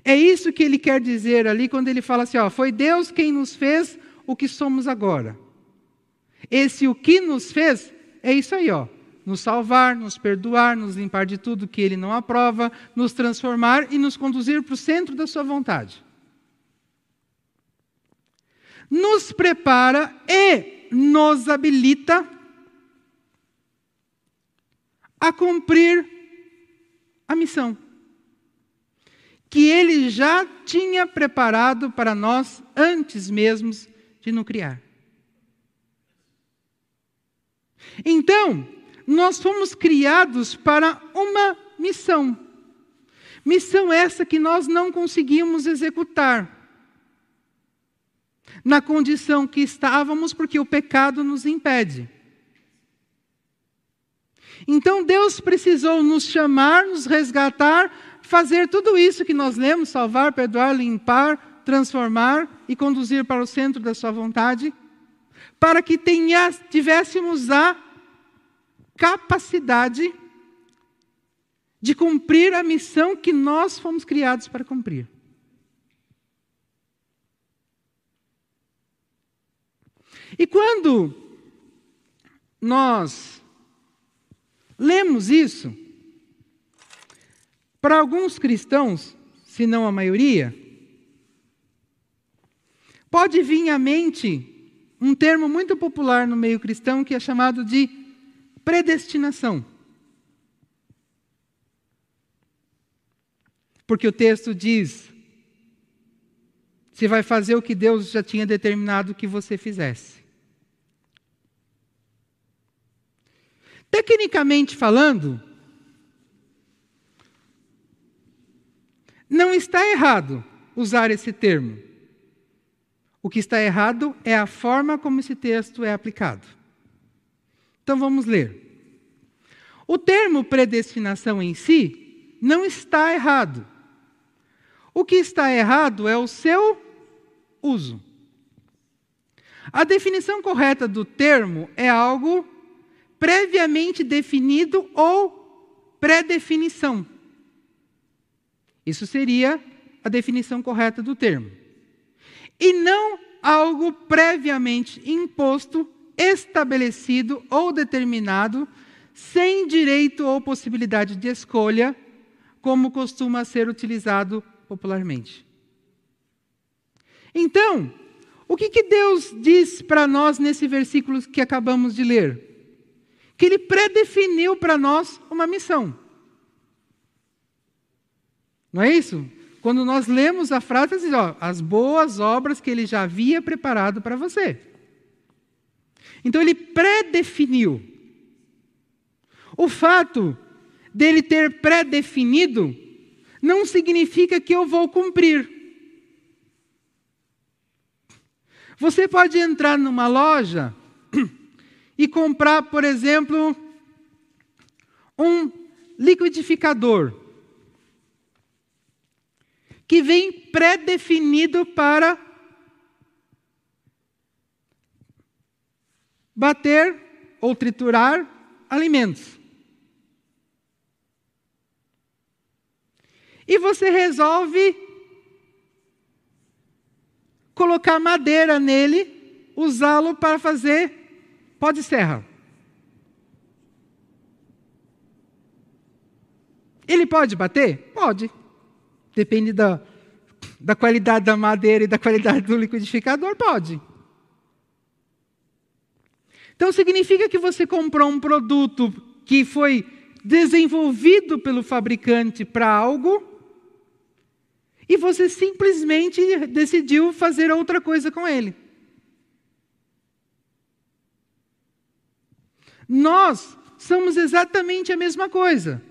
É isso que ele quer dizer ali quando ele fala assim: ó, foi Deus quem nos fez o que somos agora. Esse o que nos fez é isso aí, ó. Nos salvar, nos perdoar, nos limpar de tudo que ele não aprova, nos transformar e nos conduzir para o centro da sua vontade. Nos prepara e nos habilita a cumprir a missão que ele já tinha preparado para nós antes mesmo de nos criar. Então, nós fomos criados para uma missão. Missão essa que nós não conseguimos executar. Na condição que estávamos, porque o pecado nos impede. Então Deus precisou nos chamar, nos resgatar, fazer tudo isso que nós lemos: salvar, perdoar, limpar, transformar e conduzir para o centro da Sua vontade, para que tenha, tivéssemos a capacidade de cumprir a missão que nós fomos criados para cumprir. E quando nós lemos isso, para alguns cristãos, se não a maioria, pode vir à mente um termo muito popular no meio cristão que é chamado de predestinação. Porque o texto diz: você vai fazer o que Deus já tinha determinado que você fizesse. Tecnicamente falando, não está errado usar esse termo. O que está errado é a forma como esse texto é aplicado. Então vamos ler. O termo predestinação em si não está errado. O que está errado é o seu uso. A definição correta do termo é algo previamente definido ou pré-definição. Isso seria a definição correta do termo. E não algo previamente imposto estabelecido ou determinado, sem direito ou possibilidade de escolha, como costuma ser utilizado popularmente. Então, o que, que Deus diz para nós nesse versículo que acabamos de ler? Que Ele predefiniu para nós uma missão. Não é isso? Quando nós lemos a frase, diz, ó, as boas obras que Ele já havia preparado para você. Então ele predefiniu. O fato dele ter predefinido não significa que eu vou cumprir. Você pode entrar numa loja e comprar, por exemplo, um liquidificador que vem pré-definido para bater ou triturar alimentos. E você resolve colocar madeira nele, usá-lo para fazer pó de serra. Ele pode bater? Pode. Depende da, da qualidade da madeira e da qualidade do liquidificador, pode. Então significa que você comprou um produto que foi desenvolvido pelo fabricante para algo e você simplesmente decidiu fazer outra coisa com ele. Nós somos exatamente a mesma coisa.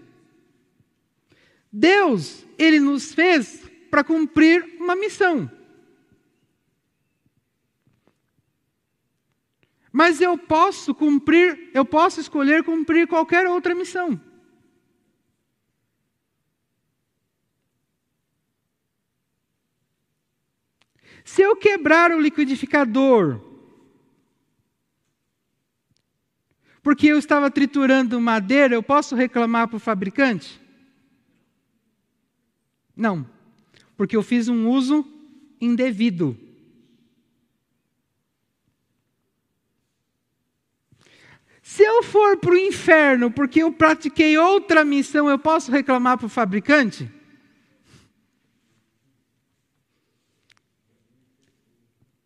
Deus, ele nos fez para cumprir uma missão. Mas eu posso cumprir, eu posso escolher cumprir qualquer outra missão. Se eu quebrar o liquidificador, porque eu estava triturando madeira, eu posso reclamar para o fabricante? Não, porque eu fiz um uso indevido. Se eu for para o inferno porque eu pratiquei outra missão, eu posso reclamar para o fabricante?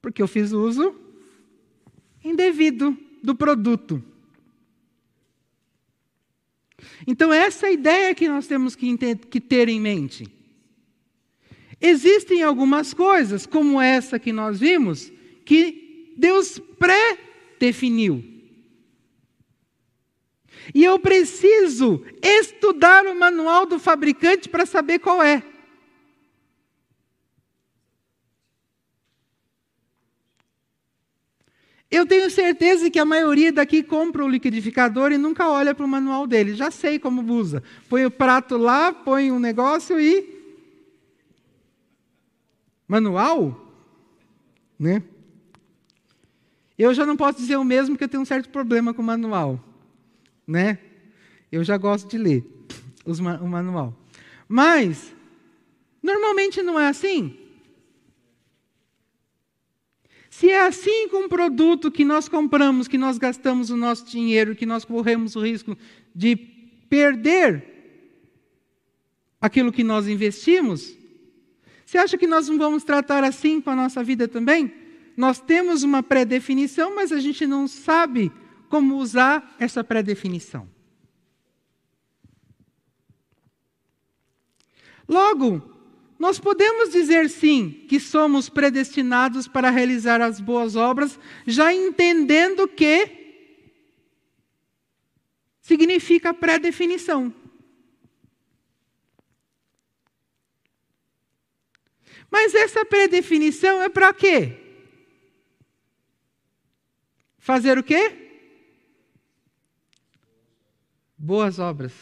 Porque eu fiz uso indevido do produto. Então, essa é a ideia que nós temos que, que ter em mente. Existem algumas coisas, como essa que nós vimos, que Deus pré-definiu. E eu preciso estudar o manual do fabricante para saber qual é. Eu tenho certeza que a maioria daqui compra o liquidificador e nunca olha para o manual dele. Já sei como usa. Põe o prato lá, põe um negócio e. Manual? Né? Eu já não posso dizer o mesmo, porque eu tenho um certo problema com o manual. né? Eu já gosto de ler os, o manual. Mas, normalmente não é assim. Se é assim com um produto que nós compramos, que nós gastamos o nosso dinheiro, que nós corremos o risco de perder aquilo que nós investimos, você acha que nós não vamos tratar assim com a nossa vida também? Nós temos uma pré-definição, mas a gente não sabe como usar essa pré-definição. Logo, nós podemos dizer sim que somos predestinados para realizar as boas obras, já entendendo que significa pré-definição. Mas essa predefinição é para quê? Fazer o quê? Boas obras.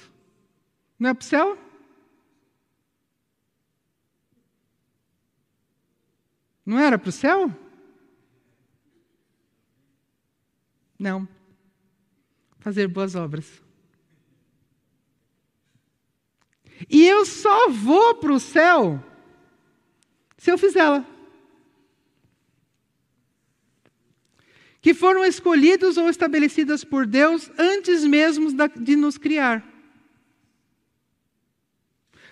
Não é para o céu? Não era para o céu? Não. Fazer boas obras. E eu só vou para o céu se eu fizê-la. Que foram escolhidos ou estabelecidas por Deus antes mesmo de nos criar.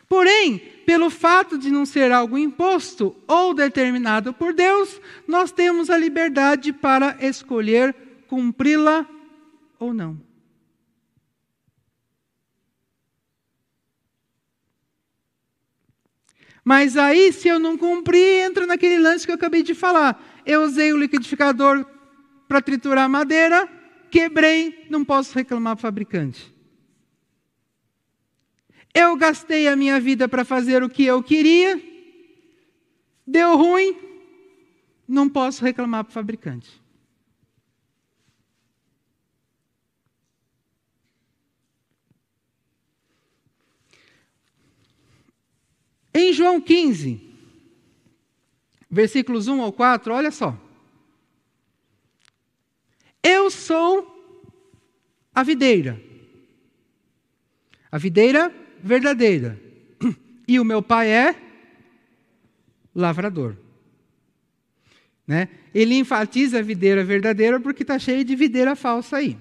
Porém, pelo fato de não ser algo imposto ou determinado por Deus, nós temos a liberdade para escolher cumpri-la ou não. Mas aí, se eu não cumprir, entra naquele lance que eu acabei de falar. Eu usei o liquidificador para triturar madeira, quebrei, não posso reclamar fabricante. Eu gastei a minha vida para fazer o que eu queria, deu ruim, não posso reclamar para o fabricante. Em João 15, versículos 1 ao 4, olha só. Eu sou a videira. A videira verdadeira. E o meu pai é lavrador. Né? Ele enfatiza a videira verdadeira porque está cheio de videira falsa aí.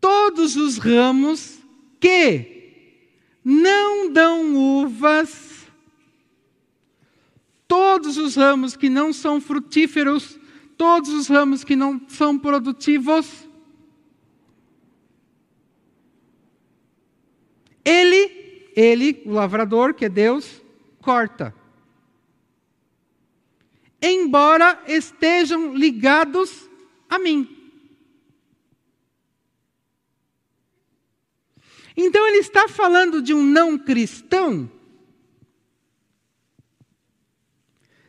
Todos os ramos que não dão uvas, todos os ramos que não são frutíferos, todos os ramos que não são produtivos, Ele, ele, o lavrador, que é Deus, corta. Embora estejam ligados a mim. Então ele está falando de um não cristão.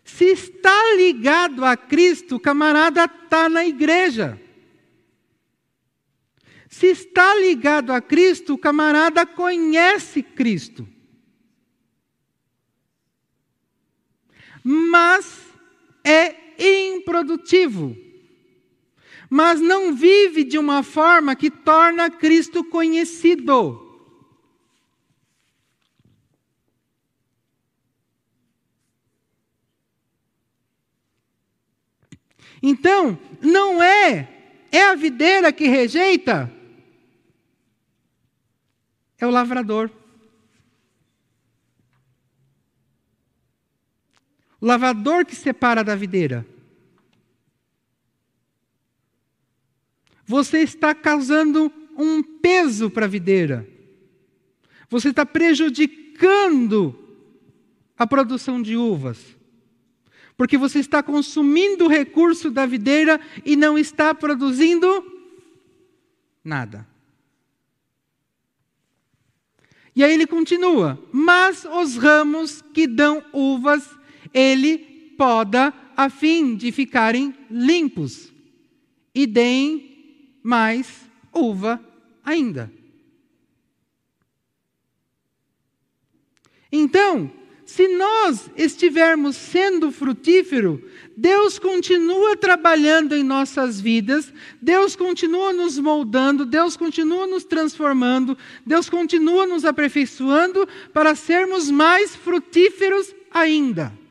Se está ligado a Cristo, o camarada está na igreja. Se está ligado a Cristo, o camarada conhece Cristo. Mas é improdutivo. Mas não vive de uma forma que torna Cristo conhecido. Então, não é, é a videira que rejeita, é o lavrador. O lavrador que separa da videira. Você está causando um peso para a videira. Você está prejudicando a produção de uvas. Porque você está consumindo o recurso da videira e não está produzindo nada. E aí ele continua: Mas os ramos que dão uvas, ele poda a fim de ficarem limpos e deem mais uva ainda. Então, se nós estivermos sendo frutífero, Deus continua trabalhando em nossas vidas, Deus continua nos moldando, Deus continua nos transformando, Deus continua nos aperfeiçoando para sermos mais frutíferos ainda.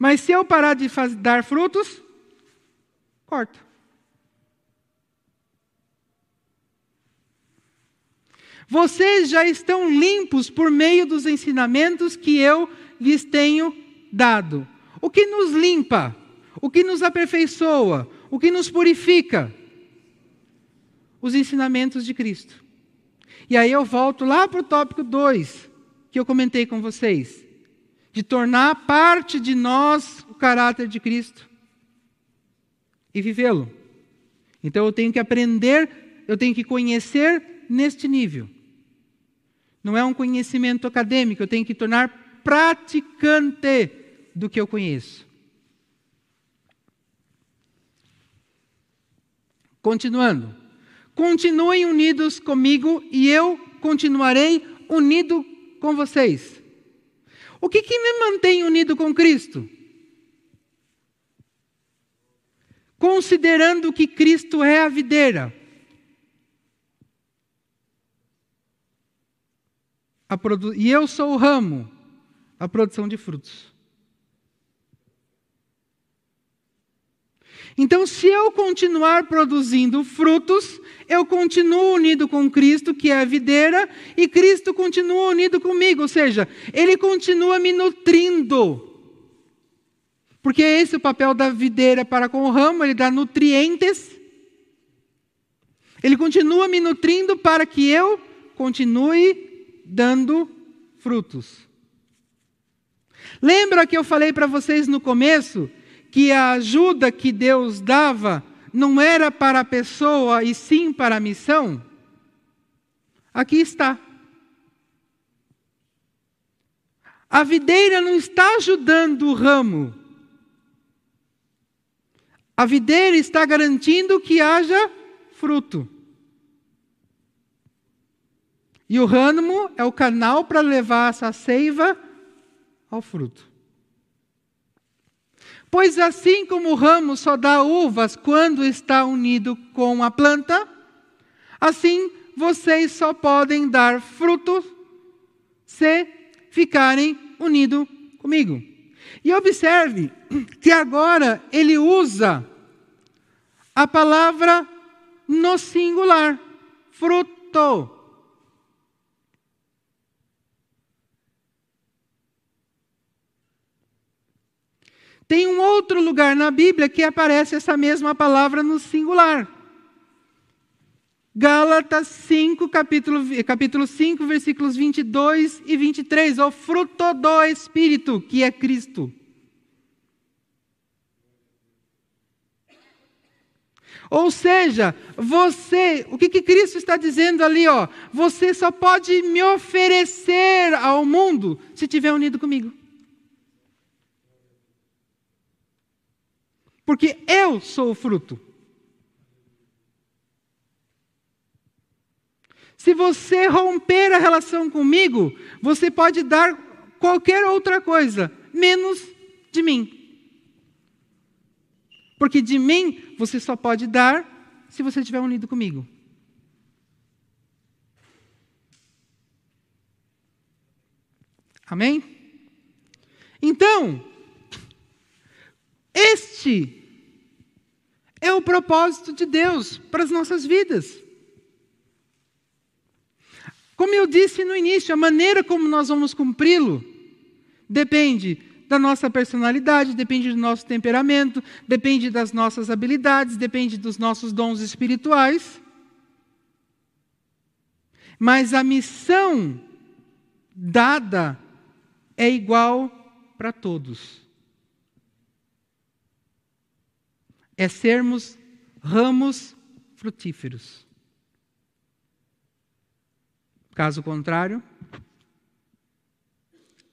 Mas se eu parar de dar frutos, corta. Vocês já estão limpos por meio dos ensinamentos que eu lhes tenho dado. O que nos limpa? O que nos aperfeiçoa? O que nos purifica? Os ensinamentos de Cristo. E aí eu volto lá para o tópico 2, que eu comentei com vocês, de tornar parte de nós o caráter de Cristo e vivê-lo. Então eu tenho que aprender, eu tenho que conhecer neste nível. Não é um conhecimento acadêmico, eu tenho que tornar praticante do que eu conheço. Continuando. Continuem unidos comigo e eu continuarei unido com vocês. O que, que me mantém unido com Cristo? Considerando que Cristo é a videira. e eu sou o ramo, a produção de frutos. Então, se eu continuar produzindo frutos, eu continuo unido com Cristo, que é a videira, e Cristo continua unido comigo, ou seja, Ele continua me nutrindo. Porque é esse o papel da videira para com o ramo, ele dá nutrientes. Ele continua me nutrindo para que eu continue dando frutos. Lembra que eu falei para vocês no começo que a ajuda que Deus dava não era para a pessoa e sim para a missão? Aqui está. A videira não está ajudando o ramo. A videira está garantindo que haja fruto. E o ramo é o canal para levar essa seiva ao fruto. Pois assim como o ramo só dá uvas quando está unido com a planta, assim vocês só podem dar fruto se ficarem unidos comigo. E observe que agora ele usa a palavra no singular, fruto. Tem um outro lugar na Bíblia que aparece essa mesma palavra no singular. Gálatas 5, capítulo, capítulo 5, versículos 22 e 23. O fruto do Espírito, que é Cristo. Ou seja, você, o que, que Cristo está dizendo ali, ó? Você só pode me oferecer ao mundo se estiver unido comigo. Porque eu sou o fruto. Se você romper a relação comigo, você pode dar qualquer outra coisa, menos de mim. Porque de mim você só pode dar se você estiver unido comigo. Amém? Então, este é o propósito de Deus para as nossas vidas. Como eu disse no início, a maneira como nós vamos cumpri-lo depende da nossa personalidade, depende do nosso temperamento, depende das nossas habilidades, depende dos nossos dons espirituais. Mas a missão dada é igual para todos. É sermos ramos frutíferos. Caso contrário,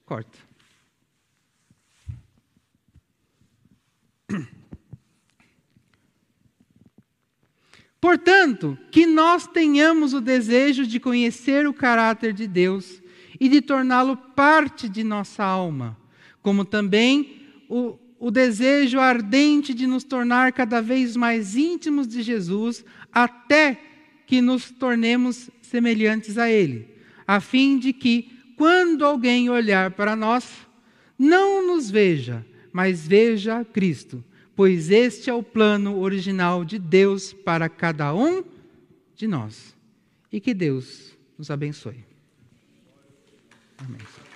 corta. Portanto, que nós tenhamos o desejo de conhecer o caráter de Deus e de torná-lo parte de nossa alma, como também o, o desejo ardente de nos tornar cada vez mais íntimos de Jesus, até que nos tornemos semelhantes a Ele, a fim de que, quando alguém olhar para nós, não nos veja, mas veja Cristo pois este é o plano original de Deus para cada um de nós. E que Deus nos abençoe. Amém.